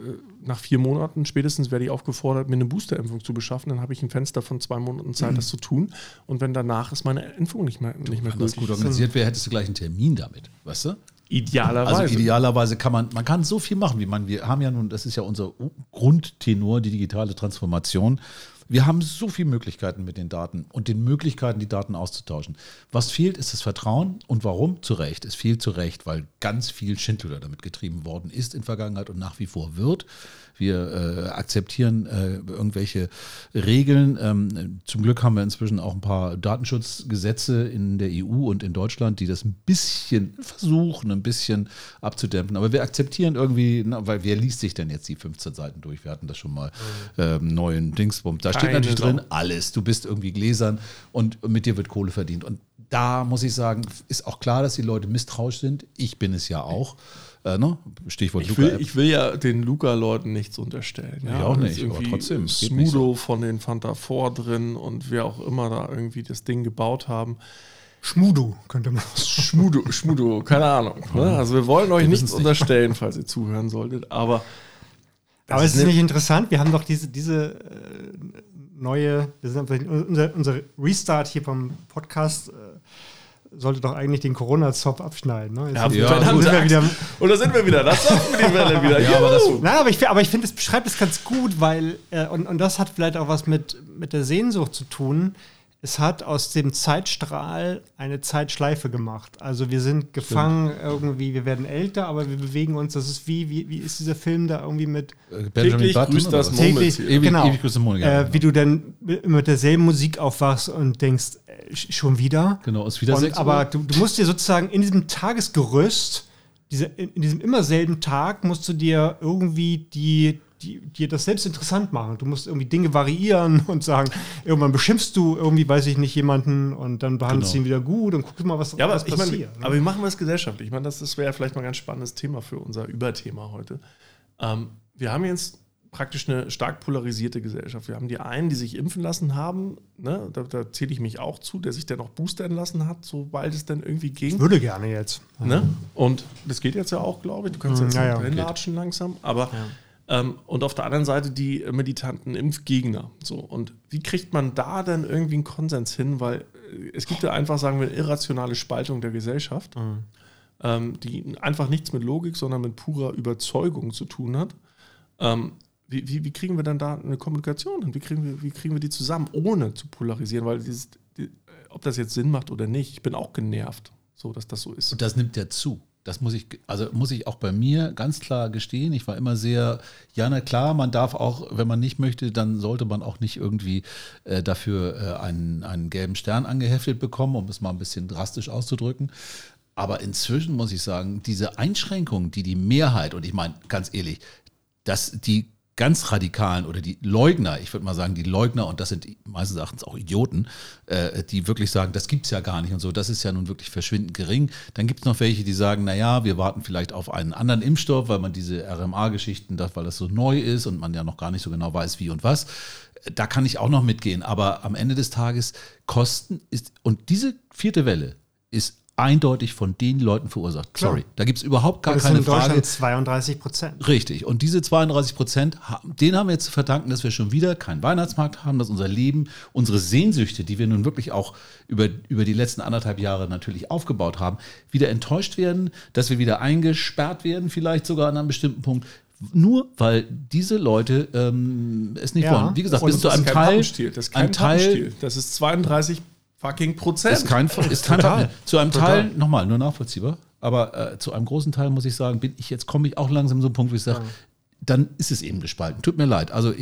nach vier Monaten spätestens werde ich aufgefordert, mir eine Boosterimpfung zu beschaffen. Dann habe ich ein Fenster von zwei Monaten Zeit, mhm. das zu tun. Und wenn danach ist meine Impfung nicht mehr, nicht mehr Wenn das gut organisiert wäre, hättest du gleich einen Termin damit, weißt du? Idealerweise. Also idealerweise kann man, man kann so viel machen, wie man, wir haben ja nun, das ist ja unser Grundtenor, die digitale Transformation. Wir haben so viele Möglichkeiten mit den Daten und den Möglichkeiten, die Daten auszutauschen. Was fehlt, ist das Vertrauen. Und warum? Zu Recht. Es fehlt zu Recht, weil ganz viel Schindluder damit getrieben worden ist in Vergangenheit und nach wie vor wird. Wir äh, akzeptieren äh, irgendwelche Regeln. Ähm, zum Glück haben wir inzwischen auch ein paar Datenschutzgesetze in der EU und in Deutschland, die das ein bisschen versuchen, ein bisschen abzudämpfen. Aber wir akzeptieren irgendwie, na, weil wer liest sich denn jetzt die 15 Seiten durch? Wir hatten das schon mal ähm, neuen Dingsbums. Da Keine steht natürlich drin alles. Du bist irgendwie gläsern und mit dir wird Kohle verdient. Und da muss ich sagen, ist auch klar, dass die Leute misstrauisch sind. Ich bin es ja auch. Äh, ne? Stichwort ich will, ich will ja den Luca-Leuten nichts unterstellen. Ja? Ich auch nicht, aber trotzdem. Smudo so. von den Fanta 4 drin und wer auch immer da irgendwie das Ding gebaut haben. Schmudo könnte man. Schmudo, Schmudo, keine Ahnung. Ne? Also wir wollen euch wir nichts unterstellen, falls ihr zuhören solltet, aber. Aber es ist nicht interessant, wir haben doch diese, diese äh, neue, unser, unser Restart hier vom Podcast äh, sollte doch eigentlich den Corona-Zopf abschneiden. Ne? Ja, ja, dann sind wir wieder, und da sind wir wieder. Das sagt die Welle wieder. ja, aber, das, Na, aber ich, aber ich finde, es beschreibt es ganz gut, weil, äh, und, und das hat vielleicht auch was mit, mit der Sehnsucht zu tun es hat aus dem Zeitstrahl eine Zeitschleife gemacht. Also wir sind gefangen Stimmt. irgendwie, wir werden älter, aber wir bewegen uns. Das ist wie, wie, wie ist dieser Film da irgendwie mit äh, Benjamin Button grüßt das täglich, ewig, genau, ewig grüßt Mond, äh, Wie du dann mit derselben Musik aufwachst und denkst, äh, schon wieder. Genau, ist wieder und, 6 Uhr. Aber du, du musst dir sozusagen in diesem Tagesgerüst, diese, in, in diesem immer selben Tag, musst du dir irgendwie die die dir das selbst interessant machen. Du musst irgendwie Dinge variieren und sagen, irgendwann beschimpfst du irgendwie, weiß ich nicht, jemanden und dann behandelst genau. du ihn wieder gut und guckst mal, was, ja, aber was ich passiert. Mein, ne? Aber wie machen wir es gesellschaftlich? Ich meine, das, das wäre vielleicht mal ein ganz spannendes Thema für unser Überthema heute. Ähm, wir haben jetzt praktisch eine stark polarisierte Gesellschaft. Wir haben die einen, die sich impfen lassen haben, ne? da, da zähle ich mich auch zu, der sich dann noch boostern lassen hat, sobald es dann irgendwie ging. Ich würde gerne jetzt. Ne? Und das geht jetzt ja auch, glaube ich. Du kannst jetzt ja, ja, hinlatschen langsam. Aber ja. Ähm, und auf der anderen Seite die militanten Impfgegner. So. Und wie kriegt man da dann irgendwie einen Konsens hin? Weil äh, es gibt ja einfach, sagen wir, eine irrationale Spaltung der Gesellschaft, mhm. ähm, die einfach nichts mit Logik, sondern mit purer Überzeugung zu tun hat. Ähm, wie, wie, wie, kriegen wir dann da eine Kommunikation hin? Wie kriegen wir, wie kriegen wir die zusammen, ohne zu polarisieren? Weil dieses, die, ob das jetzt Sinn macht oder nicht, ich bin auch genervt, so dass das so ist. Und das nimmt ja zu. Das muss ich, also muss ich auch bei mir ganz klar gestehen. Ich war immer sehr, ja, na klar, man darf auch, wenn man nicht möchte, dann sollte man auch nicht irgendwie äh, dafür äh, einen, einen gelben Stern angeheftet bekommen, um es mal ein bisschen drastisch auszudrücken. Aber inzwischen muss ich sagen, diese Einschränkungen, die die Mehrheit, und ich meine ganz ehrlich, dass die ganz Radikalen oder die Leugner, ich würde mal sagen, die Leugner, und das sind meines Erachtens auch Idioten, äh, die wirklich sagen, das gibt es ja gar nicht und so, das ist ja nun wirklich verschwindend gering. Dann gibt es noch welche, die sagen, naja, wir warten vielleicht auf einen anderen Impfstoff, weil man diese RMA-Geschichten, weil das so neu ist und man ja noch gar nicht so genau weiß, wie und was. Da kann ich auch noch mitgehen, aber am Ende des Tages Kosten ist, und diese vierte Welle ist eindeutig von den Leuten verursacht. Klar. Sorry, da gibt es überhaupt gar das keine sind in Frage. 32 Prozent. Richtig. Und diese 32 Prozent, denen haben wir jetzt zu verdanken, dass wir schon wieder keinen Weihnachtsmarkt haben, dass unser Leben, unsere Sehnsüchte, die wir nun wirklich auch über, über die letzten anderthalb Jahre natürlich aufgebaut haben, wieder enttäuscht werden, dass wir wieder eingesperrt werden, vielleicht sogar an einem bestimmten Punkt nur weil diese Leute ähm, es nicht ja. wollen. Wie gesagt, bis zu einem Teil. Das ist kein Teil. Das ist 32 fucking Prozent. Ist kein, ist kein Teil. Zu einem Teil, nochmal, nur nachvollziehbar, aber äh, zu einem großen Teil muss ich sagen, bin ich jetzt komme ich auch langsam so einen Punkt, wo ich sage, ja. dann ist es eben gespalten. Tut mir leid. Also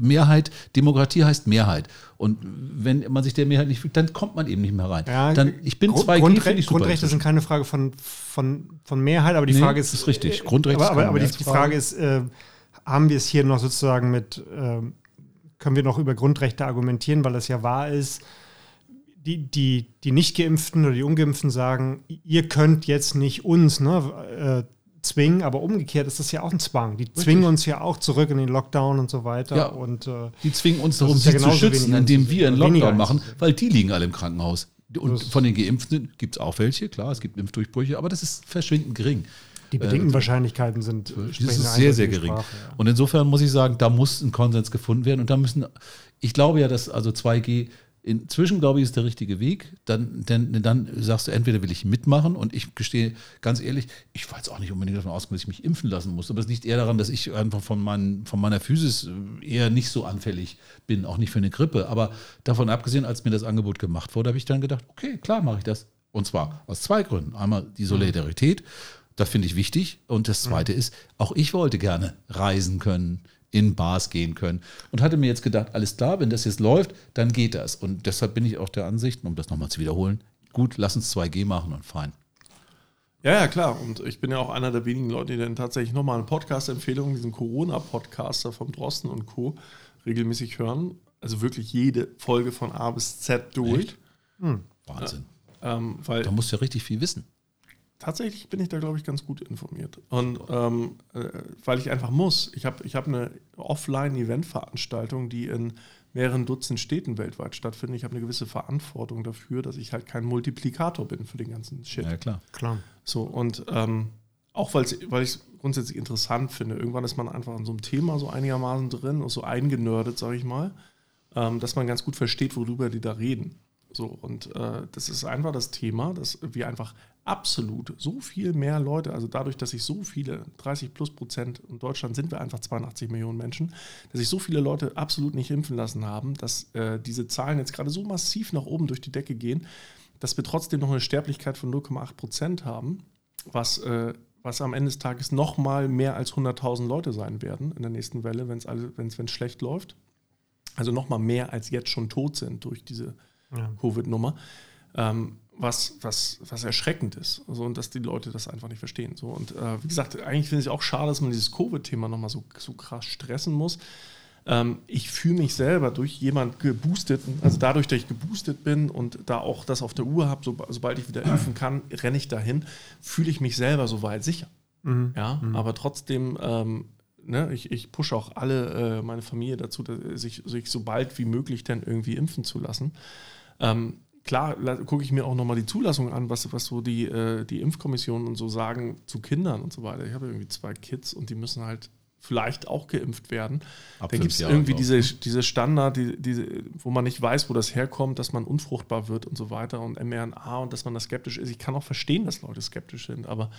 Mehrheit, Demokratie heißt Mehrheit. Und wenn man sich der Mehrheit nicht fühlt, dann kommt man eben nicht mehr rein. Ja, dann, ich bin Grund, 2G, Grundre ich Grundrechte sind keine Frage von, von, von Mehrheit, aber die nee, Frage ist. ist richtig. Grundrechte aber, aber, aber die, die, Frage ist, äh, haben wir es hier noch sozusagen mit, äh, können wir noch über Grundrechte argumentieren, weil das ja wahr ist, die, die, die Nicht-Geimpften oder die Ungeimpften sagen, ihr könnt jetzt nicht uns ne, äh, zwingen, aber umgekehrt ist das ja auch ein Zwang. Die Richtig. zwingen uns ja auch zurück in den Lockdown und so weiter. Ja, und, äh, die zwingen uns darum, sie ja zu schützen, indem wir einen Lockdown machen, weil die liegen alle im Krankenhaus. Und von den Geimpften gibt es auch welche, klar, es gibt Impfdurchbrüche, aber das ist verschwindend gering. Die bedingten äh, Wahrscheinlichkeiten sind das ist sehr, sehr gering. Sprache, ja. Und insofern muss ich sagen, da muss ein Konsens gefunden werden. Und da müssen, ich glaube ja, dass also 2G Inzwischen glaube ich, ist der richtige Weg. Dann, denn, dann sagst du, entweder will ich mitmachen und ich gestehe ganz ehrlich, ich war jetzt auch nicht unbedingt davon ausgegangen, dass ich mich impfen lassen muss. Aber es liegt eher daran, dass ich einfach von, mein, von meiner Physis äh, eher nicht so anfällig bin, auch nicht für eine Grippe. Aber davon abgesehen, als mir das Angebot gemacht wurde, habe ich dann gedacht, okay, klar mache ich das. Und zwar aus zwei Gründen. Einmal die Solidarität, das finde ich wichtig. Und das Zweite ist, auch ich wollte gerne reisen können in Bars gehen können. Und hatte mir jetzt gedacht, alles klar, wenn das jetzt läuft, dann geht das. Und deshalb bin ich auch der Ansicht, um das nochmal zu wiederholen, gut, lass uns 2G machen und fein. Ja, ja, klar. Und ich bin ja auch einer der wenigen Leute, die dann tatsächlich nochmal eine Podcast-Empfehlung, diesen Corona-Podcaster vom Drosten und Co. regelmäßig hören. Also wirklich jede Folge von A bis Z durch. Hm. Wahnsinn. ähm, weil da musst du ja richtig viel wissen tatsächlich bin ich da, glaube ich, ganz gut informiert. Und ähm, äh, weil ich einfach muss. Ich habe ich hab eine Offline-Event-Veranstaltung, die in mehreren Dutzend Städten weltweit stattfindet. Ich habe eine gewisse Verantwortung dafür, dass ich halt kein Multiplikator bin für den ganzen Shit. Ja, klar. klar. So, und ähm, auch weil ich es grundsätzlich interessant finde. Irgendwann ist man einfach in so einem Thema so einigermaßen drin und so eingenördet, sage ich mal, ähm, dass man ganz gut versteht, worüber die da reden. So, und äh, das ist einfach das Thema, dass wir einfach absolut so viel mehr Leute, also dadurch, dass sich so viele, 30 plus Prozent in Deutschland sind wir einfach 82 Millionen Menschen, dass sich so viele Leute absolut nicht impfen lassen haben, dass äh, diese Zahlen jetzt gerade so massiv nach oben durch die Decke gehen, dass wir trotzdem noch eine Sterblichkeit von 0,8 Prozent haben, was, äh, was am Ende des Tages nochmal mehr als 100.000 Leute sein werden in der nächsten Welle, wenn es schlecht läuft. Also nochmal mehr als jetzt schon tot sind durch diese ja. Covid-Nummer. Ähm, was, was, was erschreckend ist. Also, und dass die Leute das einfach nicht verstehen. So, und äh, wie gesagt, eigentlich finde ich auch schade, dass man dieses Covid-Thema nochmal so, so krass stressen muss. Ähm, ich fühle mich selber durch jemand geboosteten, also dadurch, dass ich geboostet bin und da auch das auf der Uhr habe, so, sobald ich wieder impfen kann, renne ich dahin, fühle ich mich selber soweit sicher. Mhm. Ja, mhm. aber trotzdem, ähm, ne, ich, ich pushe auch alle, äh, meine Familie dazu, sich, sich so bald wie möglich dann irgendwie impfen zu lassen. Ähm, klar gucke ich mir auch nochmal die Zulassung an, was, was so die, äh, die Impfkommissionen und so sagen zu Kindern und so weiter. Ich habe irgendwie zwei Kids und die müssen halt vielleicht auch geimpft werden. Ab da gibt es irgendwie diese, ne? diese Standard, die, diese, wo man nicht weiß, wo das herkommt, dass man unfruchtbar wird und so weiter und mRNA und dass man da skeptisch ist. Ich kann auch verstehen, dass Leute skeptisch sind, aber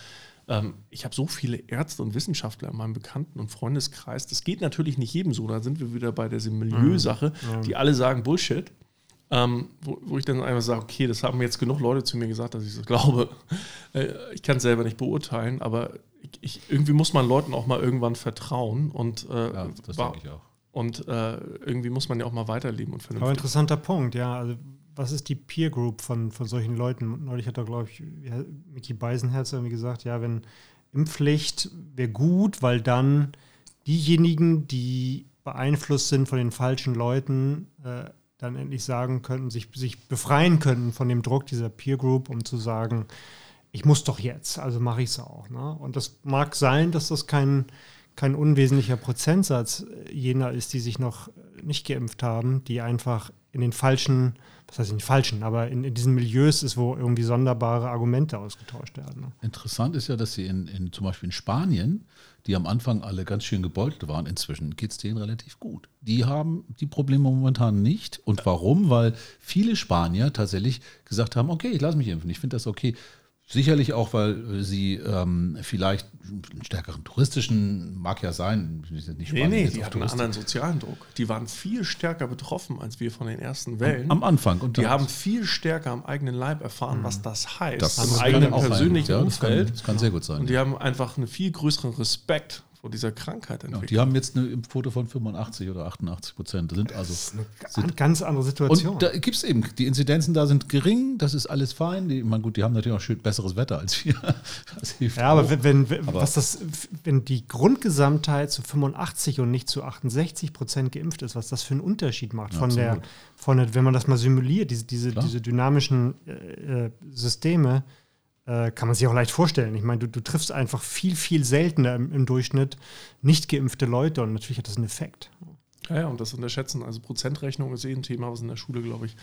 ähm, ich habe so viele Ärzte und Wissenschaftler in meinem Bekannten- und Freundeskreis. Das geht natürlich nicht jedem so. Da sind wir wieder bei dieser Milieusache, mhm. die alle sagen Bullshit. Ähm, wo, wo, ich dann einfach sage, okay, das haben jetzt genug Leute zu mir gesagt, dass ich das glaube. Äh, ich kann es selber nicht beurteilen, aber ich, irgendwie muss man Leuten auch mal irgendwann vertrauen und äh, ja, das denke ich auch. Und äh, irgendwie muss man ja auch mal weiterleben und vernünftig. Aber interessanter Punkt, ja. Also was ist die Peer Group von, von solchen Leuten? Neulich hat er, glaube ich, ja, Mickey Beisenherz irgendwie gesagt, ja, wenn Impfpflicht wäre gut, weil dann diejenigen, die beeinflusst sind von den falschen Leuten, äh, dann endlich sagen könnten, sich, sich befreien könnten von dem Druck dieser Peer Group, um zu sagen, ich muss doch jetzt, also mache ich es auch. Ne? Und das mag sein, dass das kein, kein unwesentlicher Prozentsatz jener ist, die sich noch nicht geimpft haben, die einfach in den falschen, was heißt in den falschen, aber in, in diesen Milieus ist, wo irgendwie sonderbare Argumente ausgetauscht werden. Ne? Interessant ist ja, dass sie in, in, zum Beispiel in Spanien, die am Anfang alle ganz schön gebeutelt waren, inzwischen geht es denen relativ gut. Die haben die Probleme momentan nicht. Und warum? Weil viele Spanier tatsächlich gesagt haben, okay, ich lasse mich impfen, ich finde das okay. Sicherlich auch, weil sie ähm, vielleicht einen stärkeren touristischen, mag ja sein, nicht Nee, nee, die hatten einen anderen sozialen Druck. Die waren viel stärker betroffen als wir von den ersten Wellen. Am, am Anfang. Und die haben viel stärker am eigenen Leib erfahren, mhm. was das heißt. Das im eigenen persönlichen sein, Umfeld. Ja, das, kann, das kann sehr gut sein. Und die haben einfach einen viel größeren Respekt vor dieser Krankheit entwickelt. Ja, die haben jetzt eine Quote von 85 oder 88 Prozent. Das sind also das ist eine sind, ganz andere Situation. Und da gibt es eben, die Inzidenzen da sind gering, das ist alles fein. Die, man, gut, die haben natürlich auch schön besseres Wetter als wir. ja, aber wenn, wenn, aber was das, wenn die Grundgesamtheit zu 85 und nicht zu 68 Prozent geimpft ist, was das für einen Unterschied macht von der, von der, wenn man das mal simuliert, diese, diese, diese dynamischen äh, äh Systeme, äh, kann man sich auch leicht vorstellen. Ich meine, du, du triffst einfach viel, viel seltener im, im, Durchschnitt nicht geimpfte Leute und natürlich hat das einen Effekt. Ja, ja, und das unterschätzen. Also Prozentrechnung ist eh ein Thema, was in der Schule, glaube ich,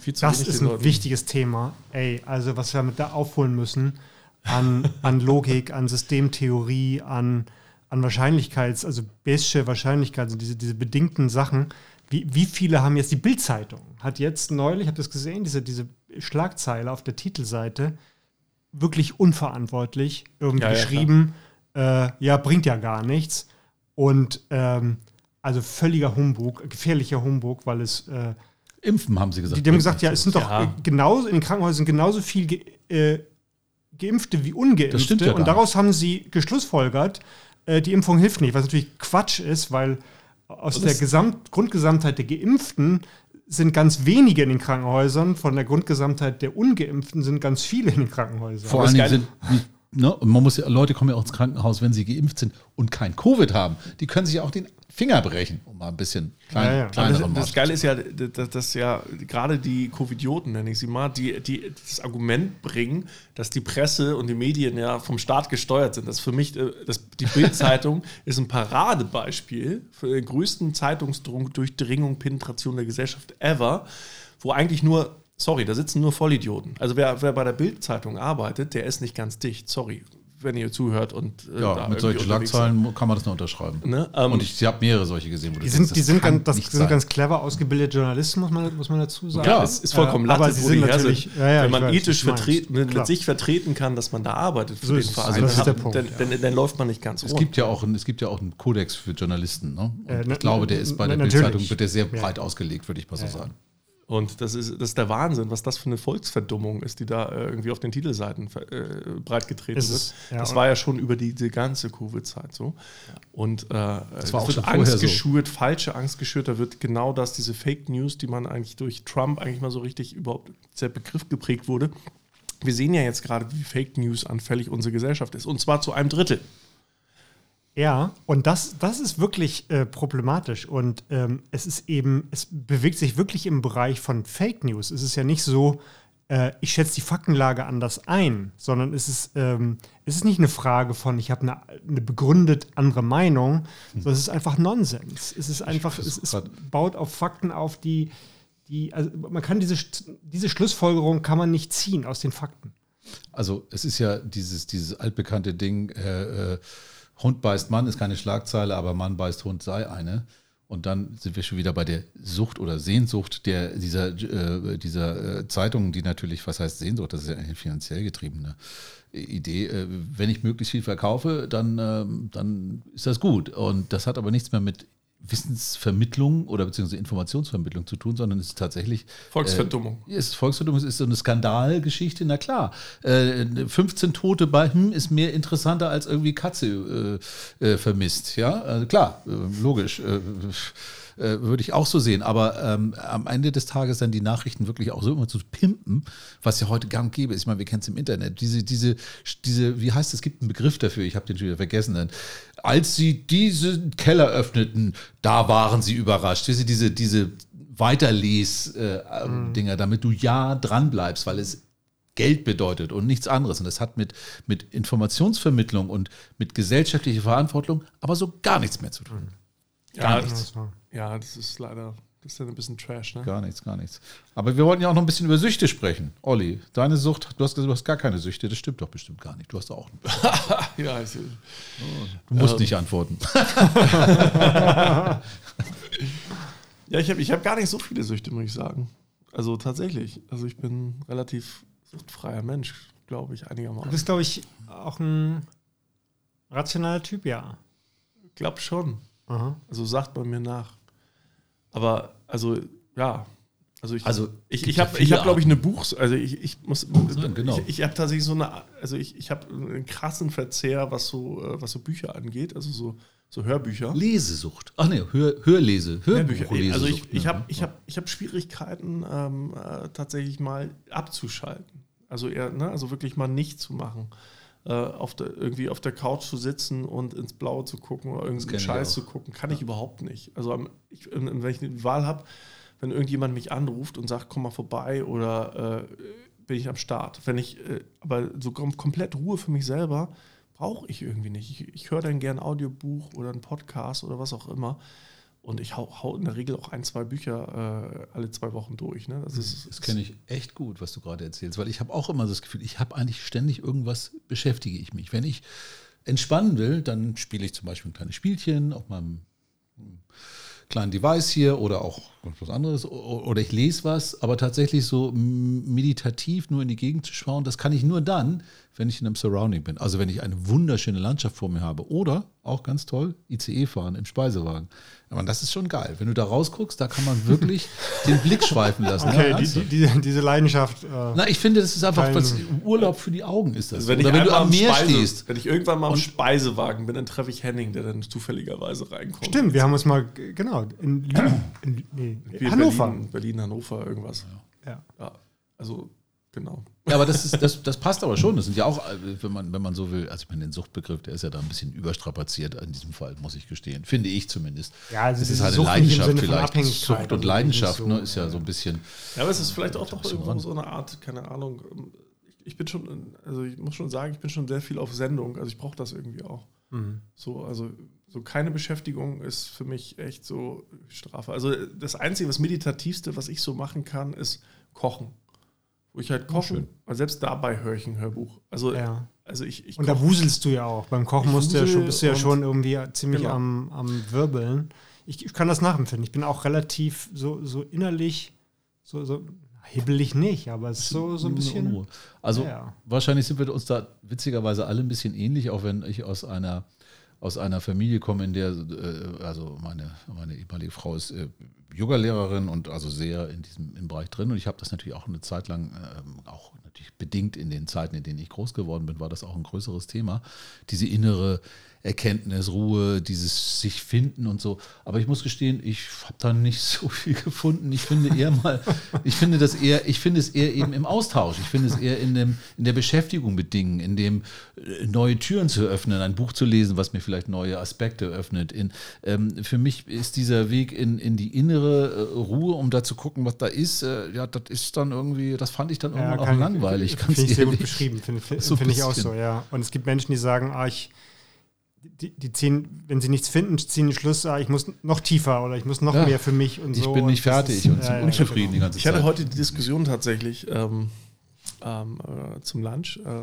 viel zu Das ist ein Leuten. wichtiges Thema. Ey, also was wir mit da aufholen müssen an, an Logik, an Systemtheorie, an, an Wahrscheinlichkeits-, also Bayesche Wahrscheinlichkeit, also diese, diese bedingten Sachen. Wie, wie viele haben jetzt die Bildzeitung? Hat jetzt neulich, ich habe das gesehen, diese, diese Schlagzeile auf der Titelseite, wirklich unverantwortlich irgendwie ja, geschrieben, ja, äh, ja, bringt ja gar nichts. Und ähm, also völliger Humbug, gefährlicher Humbug, weil es äh, Impfen haben sie gesagt. Die, die haben gesagt, ja, es sind doch ja. genauso, in den Krankenhäusern genauso viel ge, äh, Geimpfte wie Ungeimpfte. Ja und daraus haben sie geschlussfolgert, äh, die Impfung hilft nicht, was natürlich Quatsch ist, weil aus der Gesamt Grundgesamtheit der Geimpften sind ganz wenige in den Krankenhäusern, von der Grundgesamtheit der Ungeimpften sind ganz viele in den Krankenhäusern. Vor allen Dingen sind, ne, man muss ja, Leute kommen ja auch ins Krankenhaus, wenn sie geimpft sind und kein Covid haben. Die können sich ja auch den Finger brechen, um mal ein bisschen klein, ja, ja. kleineren Das, das Geile ist ja, dass, dass ja gerade die Covidioten, nenne ich sie mal, die, die das Argument bringen, dass die Presse und die Medien ja vom Staat gesteuert sind. Das für mich, äh, das, die Bild-Zeitung ist ein Paradebeispiel für den größten Zeitungsdruck, Durchdringung, Penetration der Gesellschaft ever, wo eigentlich nur Sorry, da sitzen nur Vollidioten. Also wer, wer bei der Bild-Zeitung arbeitet, der ist nicht ganz dicht. Sorry wenn ihr zuhört und äh, ja, mit solchen Schlagzeilen kann man das nur unterschreiben. Ne? Ähm, und ich, ich habe mehrere solche gesehen. Wo die sind, die sind, ganz, das sind ganz clever ausgebildete Journalisten, muss man, muss man dazu sagen. Ja, es ist vollkommen äh, Latte, aber sie sind natürlich, ja, ja, wenn man weiß, ethisch vertreten, mit, mit, sich vertreten kann, dass man da arbeitet für so den Verein, also dann, Punkt, dann, dann, dann, läuft man nicht ganz es gibt ja auch Es gibt ja auch einen Kodex für Journalisten. Ne? Äh, ich glaube, der ist bei der Bildzeitung wird der sehr breit ausgelegt, würde ich mal so sagen. Und das ist, das ist der Wahnsinn, was das für eine Volksverdummung ist, die da äh, irgendwie auf den Titelseiten äh, breitgetreten ist, wird. Ja, das war ja schon über die, die ganze Covid-Zeit so. Und äh, das war auch wird Angst geschürt, so. falsche Angst geschürt. Da wird genau das, diese Fake News, die man eigentlich durch Trump eigentlich mal so richtig überhaupt der Begriff geprägt wurde. Wir sehen ja jetzt gerade, wie Fake News anfällig unsere Gesellschaft ist. Und zwar zu einem Drittel. Ja, und das, das ist wirklich äh, problematisch. Und ähm, es ist eben, es bewegt sich wirklich im Bereich von Fake News. Es ist ja nicht so, äh, ich schätze die Faktenlage anders ein, sondern es ist, ähm, es ist nicht eine Frage von, ich habe eine, eine begründet andere Meinung, hm. sondern es ist einfach Nonsens. Es ist einfach, es, es baut auf Fakten auf, die, die, also man kann diese, diese Schlussfolgerung kann man nicht ziehen aus den Fakten. Also es ist ja dieses, dieses altbekannte Ding, äh, äh Hund beißt Mann ist keine Schlagzeile, aber Mann beißt Hund sei eine. Und dann sind wir schon wieder bei der Sucht oder Sehnsucht der, dieser, äh, dieser äh, Zeitungen, die natürlich, was heißt Sehnsucht, das ist ja eine finanziell getriebene Idee. Äh, wenn ich möglichst viel verkaufe, dann, ähm, dann ist das gut. Und das hat aber nichts mehr mit Wissensvermittlung oder beziehungsweise Informationsvermittlung zu tun, sondern es ist tatsächlich Volksverdummung. Äh, ist Volksverdummung, es ist so eine Skandalgeschichte, na klar. Äh, 15 Tote bei hm ist mehr interessanter als irgendwie Katze äh, äh vermisst. Ja, also klar, äh, logisch. Äh, äh, würde ich auch so sehen. Aber ähm, am Ende des Tages dann die Nachrichten wirklich auch so immer zu pimpen, was ja heute gang gäbe ist. Ich meine, wir kennen es im Internet. Diese, diese, diese, wie heißt es, es gibt einen Begriff dafür, ich habe den schon wieder vergessen. Als sie diesen Keller öffneten, da waren sie überrascht. Diese, diese, diese Weiterles-Dinger, äh, mhm. damit du ja dran bleibst, weil es Geld bedeutet und nichts anderes. Und das hat mit, mit Informationsvermittlung und mit gesellschaftlicher Verantwortung aber so gar nichts mehr zu tun. Gar ja, nichts. Ja, das ist leider, das ist ein bisschen Trash, ne? Gar nichts, gar nichts. Aber wir wollten ja auch noch ein bisschen über Süchte sprechen. Olli, deine Sucht, du hast gesagt, du hast gar keine Süchte, das stimmt doch bestimmt gar nicht. Du hast auch. ja, ich, oh, du musst ähm. nicht antworten. ja, ich habe ich hab gar nicht so viele Süchte, muss ich sagen. Also tatsächlich. Also ich bin relativ suchtfreier Mensch, glaube ich, einigermaßen. Du bist, glaube ich, auch ein rationaler Typ, ja. Ich glaube schon. Aha. Also sagt man mir nach. Aber also ja, also ich, also ich, ich habe, ich habe, glaube ich, eine Buch, also ich, ich muss, Nein, genau. ich, ich habe tatsächlich so eine, also ich, ich habe einen krassen Verzehr, was so, äh, was so Bücher angeht, also so, so Hörbücher. Lesesucht. Ach nee, Hör, Hörlese, Hörbücher. Also ich, ich habe, ich habe, ich habe Schwierigkeiten, ähm, äh, tatsächlich mal abzuschalten. Also eher, ne, also wirklich mal nicht zu machen äh, auf der, irgendwie auf der Couch zu sitzen und ins Blaue zu gucken oder irgendeinen Scheiß zu gucken, kann ja. ich überhaupt nicht. Also ich, wenn ich eine Wahl habe, wenn irgendjemand mich anruft und sagt, komm mal vorbei oder äh, bin ich am Start. Wenn ich, äh, aber so komplett Ruhe für mich selber brauche ich irgendwie nicht. Ich, ich höre dann gern ein Audiobuch oder einen Podcast oder was auch immer. Und ich hau, hau, in der Regel auch ein, zwei Bücher äh, alle zwei Wochen durch. Ne? Das, das, das kenne ich echt gut, was du gerade erzählst, weil ich habe auch immer das Gefühl, ich habe eigentlich ständig irgendwas, beschäftige ich mich. Wenn ich entspannen will, dann spiele ich zum Beispiel ein kleines Spielchen auf meinem kleinen Device hier oder auch was anderes oder ich lese was, aber tatsächlich so meditativ nur in die Gegend zu schauen, das kann ich nur dann, wenn ich in einem Surrounding bin. Also wenn ich eine wunderschöne Landschaft vor mir habe oder auch ganz toll ICE fahren im Speisewagen. Aber das ist schon geil. Wenn du da rausguckst, da kann man wirklich den Blick schweifen lassen. Okay, ja, die, die, die, diese Leidenschaft. Äh, Na, ich finde, das ist einfach was, Urlaub für die Augen ist das. Also wenn Oder wenn du am Meer Speise, stehst. Wenn ich irgendwann mal am Speisewagen bin, dann treffe ich Henning, der dann zufälligerweise reinkommt. Stimmt, wir haben uns mal, genau, in, in, in nee, Hannover. Berlin, Berlin, Hannover, irgendwas. Ja. ja. Also Genau. Ja, aber das, ist, das, das passt aber schon. Das sind ja auch, wenn man, wenn man so will, also ich meine, den Suchtbegriff, der ist ja da ein bisschen überstrapaziert in diesem Fall, muss ich gestehen. Finde ich zumindest. Ja, also es ist halt eine Leidenschaft vielleicht. Sucht und Leidenschaft, so, ne, ist ja so ein bisschen. Ja, aber es ist vielleicht auch doch irgendwo so eine Art, keine Ahnung. Ich bin schon, also ich muss schon sagen, ich bin schon sehr viel auf Sendung. Also ich brauche das irgendwie auch. Mhm. So, also so keine Beschäftigung ist für mich echt so Strafe. Also das Einzige, was Meditativste, was ich so machen kann, ist kochen wo ich halt koche. Also selbst dabei höre ich ein Hörbuch. Also, ja. also ich, ich Und da wuselst du ja auch. Beim Kochen musst du ja schon, bist du ja schon irgendwie ziemlich genau. am, am Wirbeln. Ich, ich, kann das nachempfinden. Ich bin auch relativ so, so innerlich, so, so hibbelig nicht, aber es ist so, so ein bisschen. Also ja. wahrscheinlich sind wir uns da witzigerweise alle ein bisschen ähnlich, auch wenn ich aus einer aus einer Familie komme, in der, äh, also meine, meine ehemalige Frau ist äh, Yoga-Lehrerin und also sehr in diesem im Bereich drin. Und ich habe das natürlich auch eine Zeit lang, ähm, auch natürlich bedingt in den Zeiten, in denen ich groß geworden bin, war das auch ein größeres Thema. Diese innere Erkenntnis, Ruhe, dieses sich finden und so. Aber ich muss gestehen, ich habe da nicht so viel gefunden. Ich finde eher mal, ich finde das eher, ich finde es eher eben im Austausch. Ich finde es eher in, dem, in der Beschäftigung mit Dingen, in dem äh, neue Türen zu öffnen, ein Buch zu lesen, was mir vielleicht neue Aspekte öffnet. In, ähm, für mich ist dieser Weg in, in die innere äh, Ruhe, um da zu gucken, was da ist, äh, ja, das ist dann irgendwie, das fand ich dann irgendwann ja, auch langweilig. Finde ich sehr gut beschrieben, finde find, so find ich auch so, ja. Und es gibt Menschen, die sagen, ah, ich die, die, ziehen, wenn sie nichts finden, ziehen die Schluss, ah, ich muss noch tiefer oder ich muss noch ja, mehr für mich und ich so. Ich bin nicht fertig ist, und ja, unzufrieden ja, die ganze Zeit. Ich hatte heute die Diskussion tatsächlich ähm, ähm, äh, zum Lunch. Äh,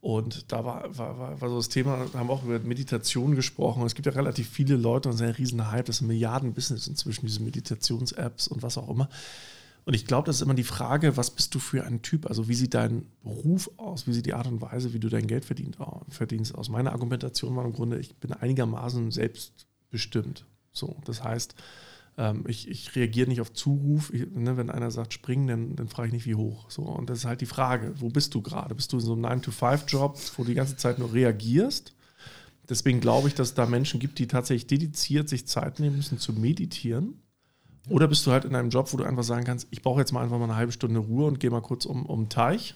und da war, war, war, war, so das Thema, haben auch über Meditation gesprochen. Es gibt ja relativ viele Leute und es ist ein riesen Hype, das ist ein Milliarden-Business inzwischen, diese Meditations-Apps und was auch immer. Und ich glaube, das ist immer die Frage, was bist du für ein Typ? Also wie sieht dein Beruf aus? Wie sieht die Art und Weise, wie du dein Geld verdienst, aus? Meiner Argumentation war im Grunde, ich bin einigermaßen selbstbestimmt. So, das heißt, ähm, ich, ich reagiere nicht auf Zuruf. Ich, ne, wenn einer sagt, springen, dann, dann frage ich nicht, wie hoch. So, und das ist halt die Frage, wo bist du gerade? Bist du in so einem 9-to-5-Job, wo du die ganze Zeit nur reagierst? Deswegen glaube ich, dass es da Menschen gibt, die tatsächlich dediziert sich Zeit nehmen müssen zu meditieren oder bist du halt in einem Job, wo du einfach sagen kannst, ich brauche jetzt mal einfach mal eine halbe Stunde Ruhe und gehe mal kurz um, um den Teich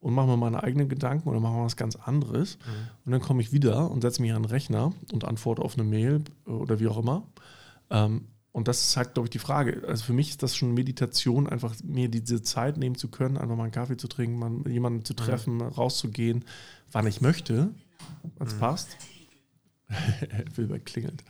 und mache mir meine eigenen Gedanken oder mache mal was ganz anderes. Mhm. Und dann komme ich wieder und setze mich an den Rechner und antworte auf eine Mail oder wie auch immer. Ähm, und das ist halt, glaube ich, die Frage. Also für mich ist das schon Meditation, einfach mir diese Zeit nehmen zu können, einfach mal einen Kaffee zu trinken, mal jemanden zu mhm. treffen, mhm. rauszugehen, wann ich möchte, wann es mhm. passt. Wilbert klingelt.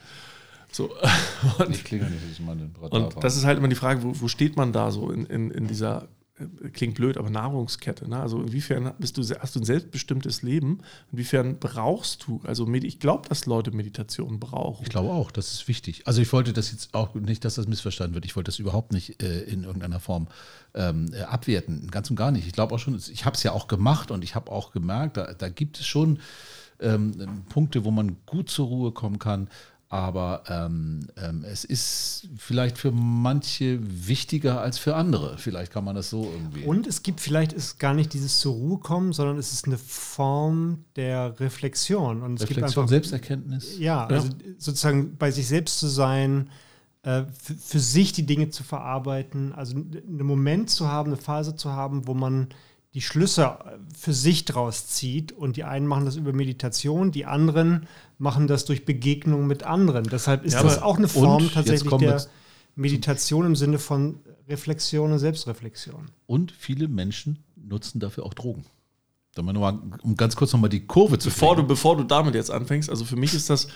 So. Und, ich klinge nicht, ich meine Und das ist halt immer die Frage, wo, wo steht man da so in, in, in dieser, äh, klingt blöd, aber Nahrungskette. Ne? Also inwiefern bist du, hast du ein selbstbestimmtes Leben? Inwiefern brauchst du, also ich glaube, dass Leute Meditation brauchen. Ich glaube auch, das ist wichtig. Also ich wollte das jetzt auch nicht, dass das missverstanden wird. Ich wollte das überhaupt nicht äh, in irgendeiner Form ähm, äh, abwerten, ganz und gar nicht. Ich glaube auch schon, ich habe es ja auch gemacht und ich habe auch gemerkt, da, da gibt es schon ähm, Punkte, wo man gut zur Ruhe kommen kann. Aber ähm, ähm, es ist vielleicht für manche wichtiger als für andere. Vielleicht kann man das so irgendwie. Und es gibt vielleicht ist gar nicht dieses zur Ruhe kommen, sondern es ist eine Form der Reflexion. Und es Reflexion, gibt einfach, Selbsterkenntnis. Ja, also ja. sozusagen bei sich selbst zu sein, äh, für, für sich die Dinge zu verarbeiten, also einen Moment zu haben, eine Phase zu haben, wo man die Schlüsse für sich draus zieht. Und die einen machen das über Meditation, die anderen machen das durch Begegnung mit anderen. Deshalb ist ja, das auch eine Form tatsächlich der Meditation im Sinne von Reflexion und Selbstreflexion. Und viele Menschen nutzen dafür auch Drogen. Mal, um ganz kurz nochmal die Kurve zu bevor du Bevor du damit jetzt anfängst, also für mich ist das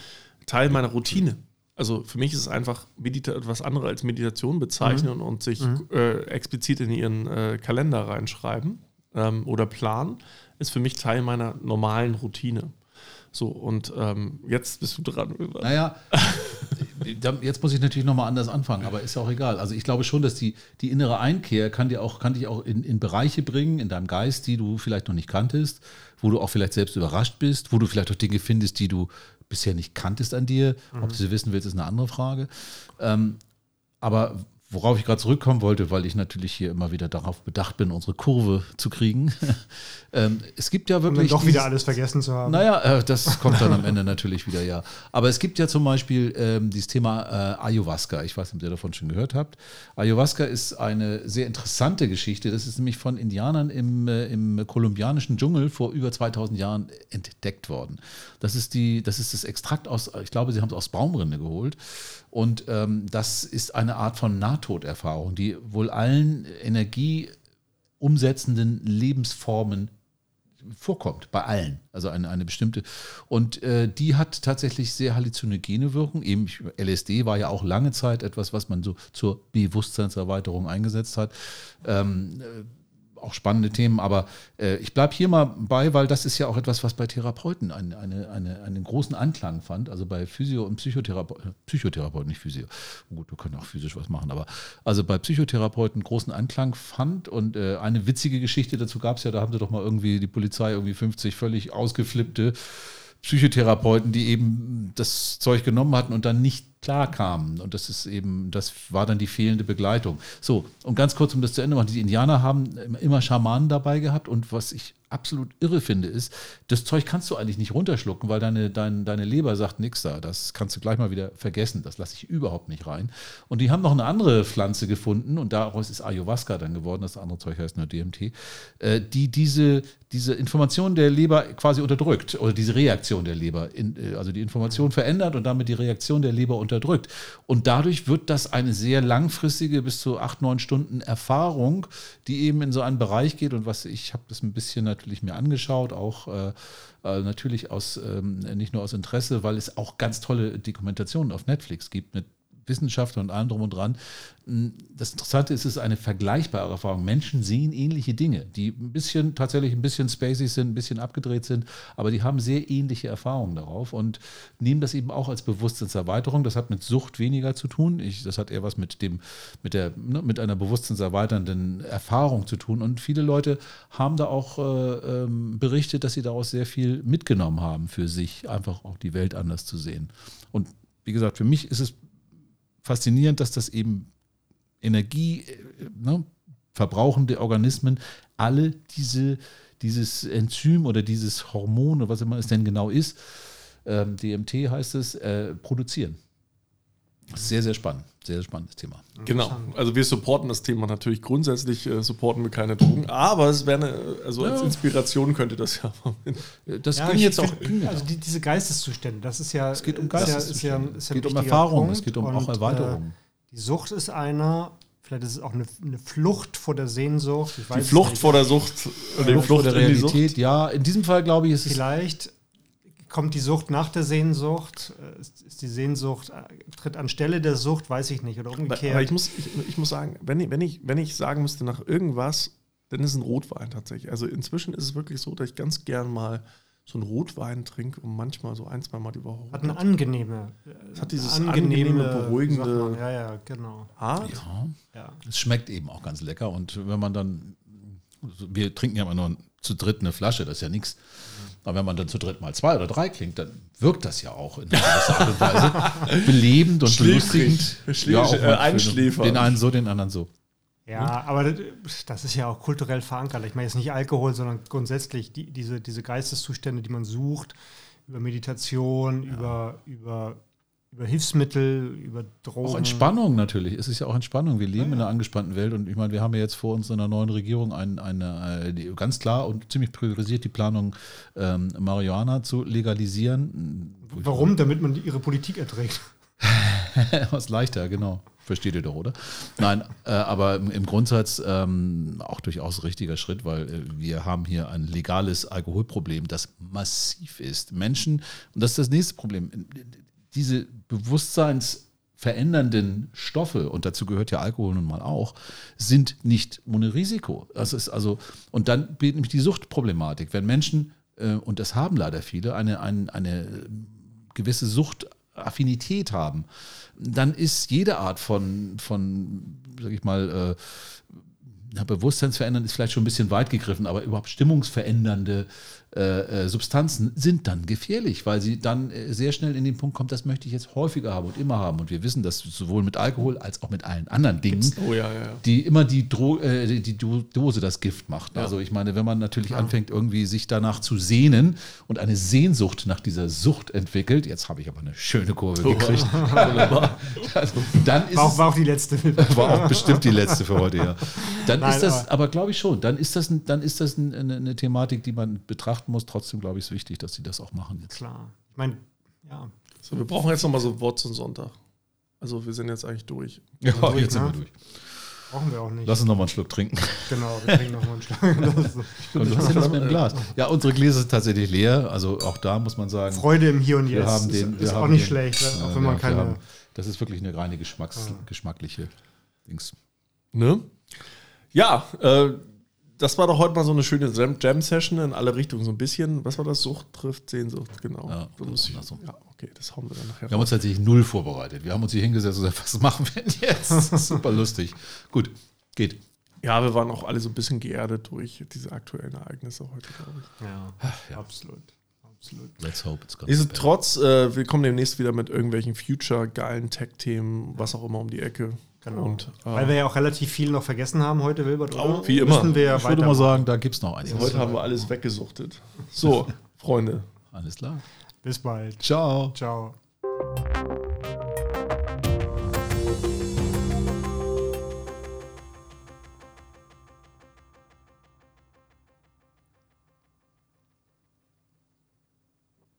Teil meiner Routine. Also für mich ist es einfach Medita etwas anderes als Meditation bezeichnen mhm. und sich mhm. äh, explizit in ihren äh, Kalender reinschreiben ähm, oder Plan ist für mich Teil meiner normalen Routine. So, und ähm, jetzt bist du dran. Naja, jetzt muss ich natürlich nochmal anders anfangen, aber ist ja auch egal. Also ich glaube schon, dass die, die innere Einkehr kann dir auch, kann dich auch in, in Bereiche bringen, in deinem Geist, die du vielleicht noch nicht kanntest, wo du auch vielleicht selbst überrascht bist, wo du vielleicht auch Dinge findest, die du bisher nicht kanntest an dir. Mhm. Ob du sie wissen willst, ist eine andere Frage. Ähm, aber Worauf ich gerade zurückkommen wollte, weil ich natürlich hier immer wieder darauf bedacht bin, unsere Kurve zu kriegen. ähm, es gibt ja wirklich. Und doch wieder alles vergessen zu haben. Naja, äh, das kommt dann am Ende natürlich wieder, ja. Aber es gibt ja zum Beispiel ähm, dieses Thema äh, Ayahuasca. Ich weiß nicht, ob ihr davon schon gehört habt. Ayahuasca ist eine sehr interessante Geschichte. Das ist nämlich von Indianern im, äh, im kolumbianischen Dschungel vor über 2000 Jahren entdeckt worden. Das ist, die, das, ist das Extrakt aus, ich glaube, sie haben es aus Baumrinde geholt. Und ähm, das ist eine Art von Nahtoderfahrung, die wohl allen energieumsetzenden Lebensformen vorkommt, bei allen. Also eine, eine bestimmte. Und äh, die hat tatsächlich sehr halluzinogene Wirkung. Eben LSD war ja auch lange Zeit etwas, was man so zur Bewusstseinserweiterung eingesetzt hat. Ähm, auch spannende Themen, aber äh, ich bleibe hier mal bei, weil das ist ja auch etwas, was bei Therapeuten ein, eine, eine, einen großen Anklang fand. Also bei Physio- und Psychotherapeuten, Psychotherapeuten, nicht Physio. Gut, wir können auch physisch was machen, aber also bei Psychotherapeuten großen Anklang fand und äh, eine witzige Geschichte dazu gab es ja, da haben sie doch mal irgendwie die Polizei irgendwie 50 völlig ausgeflippte Psychotherapeuten, die eben das Zeug genommen hatten und dann nicht klarkamen. Und das ist eben, das war dann die fehlende Begleitung. So, und ganz kurz, um das zu Ende machen, die Indianer haben immer Schamanen dabei gehabt und was ich absolut irre finde, ist, das Zeug kannst du eigentlich nicht runterschlucken, weil deine, dein, deine Leber sagt nichts da. Das kannst du gleich mal wieder vergessen. Das lasse ich überhaupt nicht rein. Und die haben noch eine andere Pflanze gefunden und daraus ist Ayahuasca dann geworden. Das andere Zeug heißt nur DMT, äh, die diese, diese Information der Leber quasi unterdrückt oder diese Reaktion der Leber, äh, also die Information verändert und damit die Reaktion der Leber unterdrückt. Und dadurch wird das eine sehr langfristige, bis zu acht, neun Stunden Erfahrung, die eben in so einen Bereich geht und was ich habe das ein bisschen natürlich mir angeschaut, auch äh, äh, natürlich aus ähm, nicht nur aus Interesse, weil es auch ganz tolle Dokumentationen auf Netflix gibt mit Wissenschaftler und allem drum und dran. Hm, das Interessante ist, es ist eine vergleichbare Erfahrung. Menschen sehen ähnliche Dinge, die ein bisschen, tatsächlich ein bisschen spacey sind, ein bisschen abgedreht sind, aber die haben sehr ähnliche Erfahrungen darauf und nehmen das eben auch als Bewusstseinserweiterung. Das hat mit Sucht weniger zu tun. Ich, das hat eher was mit dem, mit der, ne, mit einer bewusstseinserweiternden Erfahrung zu tun. Und viele Leute haben da auch äh, ähm, berichtet, dass sie daraus sehr viel mitgenommen haben für sich, einfach auch die Welt anders zu sehen. Und wie gesagt, für mich ist es faszinierend, dass das eben Energie, äh, ne, verbrauchende Organismen alle diese, dieses Enzym oder dieses Hormon oder was immer es denn genau ist, ähm, DMT heißt es, äh, produzieren. Sehr, sehr spannend. Sehr, sehr spannendes Thema. Genau. Also wir supporten das Thema natürlich grundsätzlich, äh, supporten wir keine Drogen, aber es wäre eine, also als ja. Inspiration könnte das ja. Das ja, ging jetzt auch. Also die, diese Geisteszustände, das ist ja. Es geht um Geisteszustände. es geht um Erfahrung, Punkt. es geht um Und, auch Erweiterung. Äh, die Sucht ist einer, Vielleicht ist es auch eine, eine, Flucht vor der Sehnsucht. die Flucht vor der Sucht, die Flucht, Flucht vor der Realität, ja. In diesem Fall glaube ich, ist es. Vielleicht kommt die Sucht nach der Sehnsucht? Äh, ist die Sehnsucht, äh, tritt anstelle der Sucht, weiß ich nicht, oder umgekehrt? Aber ich muss, ich, ich muss sagen, wenn ich, wenn, ich, wenn ich sagen müsste nach irgendwas, dann ist es ein Rotwein tatsächlich. Also inzwischen ist es wirklich so, dass ich ganz gern mal so einen Rotwein trinke und manchmal so ein, zwei Mal die Woche. Hat eine angenehme. Es hat dieses angenehme, angenehme beruhigende. Ja, ja, genau. Art. Ja. ja. Es schmeckt eben auch ganz lecker und wenn man dann, wir trinken ja immer nur zu dritt eine Flasche, das ist ja nichts. Aber wenn man dann zu dritt mal zwei oder drei klingt, dann wirkt das ja auch in einer gewissen Art und Weise belebend und belustigend. Ja, auch äh, Einschläfer. Den einen so, den anderen so. Ja, aber das ist ja auch kulturell verankert. Ich meine jetzt nicht Alkohol, sondern grundsätzlich die, diese, diese Geisteszustände, die man sucht, über Meditation, ja. über, über über Hilfsmittel, über Drogen. Auch Entspannung natürlich. Es ist ja auch Entspannung. Wir leben ja, ja. in einer angespannten Welt und ich meine, wir haben ja jetzt vor uns in einer neuen Regierung eine, eine, eine ganz klar und ziemlich priorisiert die Planung, ähm, Marihuana zu legalisieren. Warum? Damit man ihre Politik erträgt. Was leichter, genau. Versteht ihr doch, oder? Nein, äh, aber im, im Grundsatz ähm, auch durchaus richtiger Schritt, weil äh, wir haben hier ein legales Alkoholproblem, das massiv ist. Menschen, und das ist das nächste Problem, diese bewusstseinsverändernden Stoffe, und dazu gehört ja Alkohol nun mal auch, sind nicht ohne Risiko. Das ist also, und dann bietet nämlich die Suchtproblematik. Wenn Menschen, äh, und das haben leider viele, eine, eine, eine gewisse Suchtaffinität haben, dann ist jede Art von, von sag ich mal, äh, Bewusstseinsverändern ist vielleicht schon ein bisschen weit gegriffen, aber überhaupt stimmungsverändernde äh, äh, Substanzen sind dann gefährlich, weil sie dann äh, sehr schnell in den Punkt kommt, das möchte ich jetzt häufiger haben und immer haben. Und wir wissen, dass sowohl mit Alkohol als auch mit allen anderen Dingen, oh, ja, ja. die immer die, Dro äh, die Dose das Gift macht. Ja. Also ich meine, wenn man natürlich anfängt, irgendwie sich danach zu sehnen und eine Sehnsucht nach dieser Sucht entwickelt, jetzt habe ich aber eine schöne Kurve oh. gekriegt. also, dann ist war, auch, war auch die letzte. War auch bestimmt die letzte für heute, ja. Dann Nein, ist das, aber, aber glaube ich schon, dann ist das, dann ist das eine, eine Thematik, die man betrachtet betrachten muss. Trotzdem glaube ich, ist wichtig, dass sie das auch machen jetzt. Klar. Ich meine, ja. So, wir brauchen jetzt nochmal so ein Wort zum Sonntag. Also wir sind jetzt eigentlich durch. Ja, durch, jetzt ne? sind wir durch. Brauchen wir auch nicht. Lass uns nochmal einen Schluck trinken. Genau, wir trinken nochmal einen Schluck. und du hast ja das mit dem Glas. Ja, unsere Gläser sind tatsächlich leer. Also auch da muss man sagen. Freude im Hier und Jetzt. Wir haben den, ist, ist auch nicht den, schlecht, ne? auch wenn man keine. Haben, das ist wirklich eine reine Geschmacks, ah. geschmackliche Dings. Ne? Ja, äh, das war doch heute mal so eine schöne Jam-Session in alle Richtungen, so ein bisschen. Was war das? Sucht trifft Sehnsucht, genau. Ja, so ich, so. ja okay, das hauen wir dann nachher. Wir haben uns tatsächlich null vorbereitet. Wir haben uns hier hingesetzt und gesagt, was machen wir denn jetzt? Das ist super lustig. Gut, geht. Ja, wir waren auch alle so ein bisschen geerdet durch diese aktuellen Ereignisse heute, glaube ich. Ja, Ach, ja. absolut. Absolut. Let's hope it's gonna Nichtsdestotrotz, äh, wir kommen demnächst wieder mit irgendwelchen future-geilen Tech-Themen, was auch immer um die Ecke. Genau. Und, äh, Weil wir ja auch relativ viel noch vergessen haben heute, Wilbert, oder? wie immer. Müssen wir ich würde mal sagen, da gibt es noch einiges. heute haben wir alles weggesuchtet. So, Freunde. Alles klar. Bis bald. Ciao. Ciao.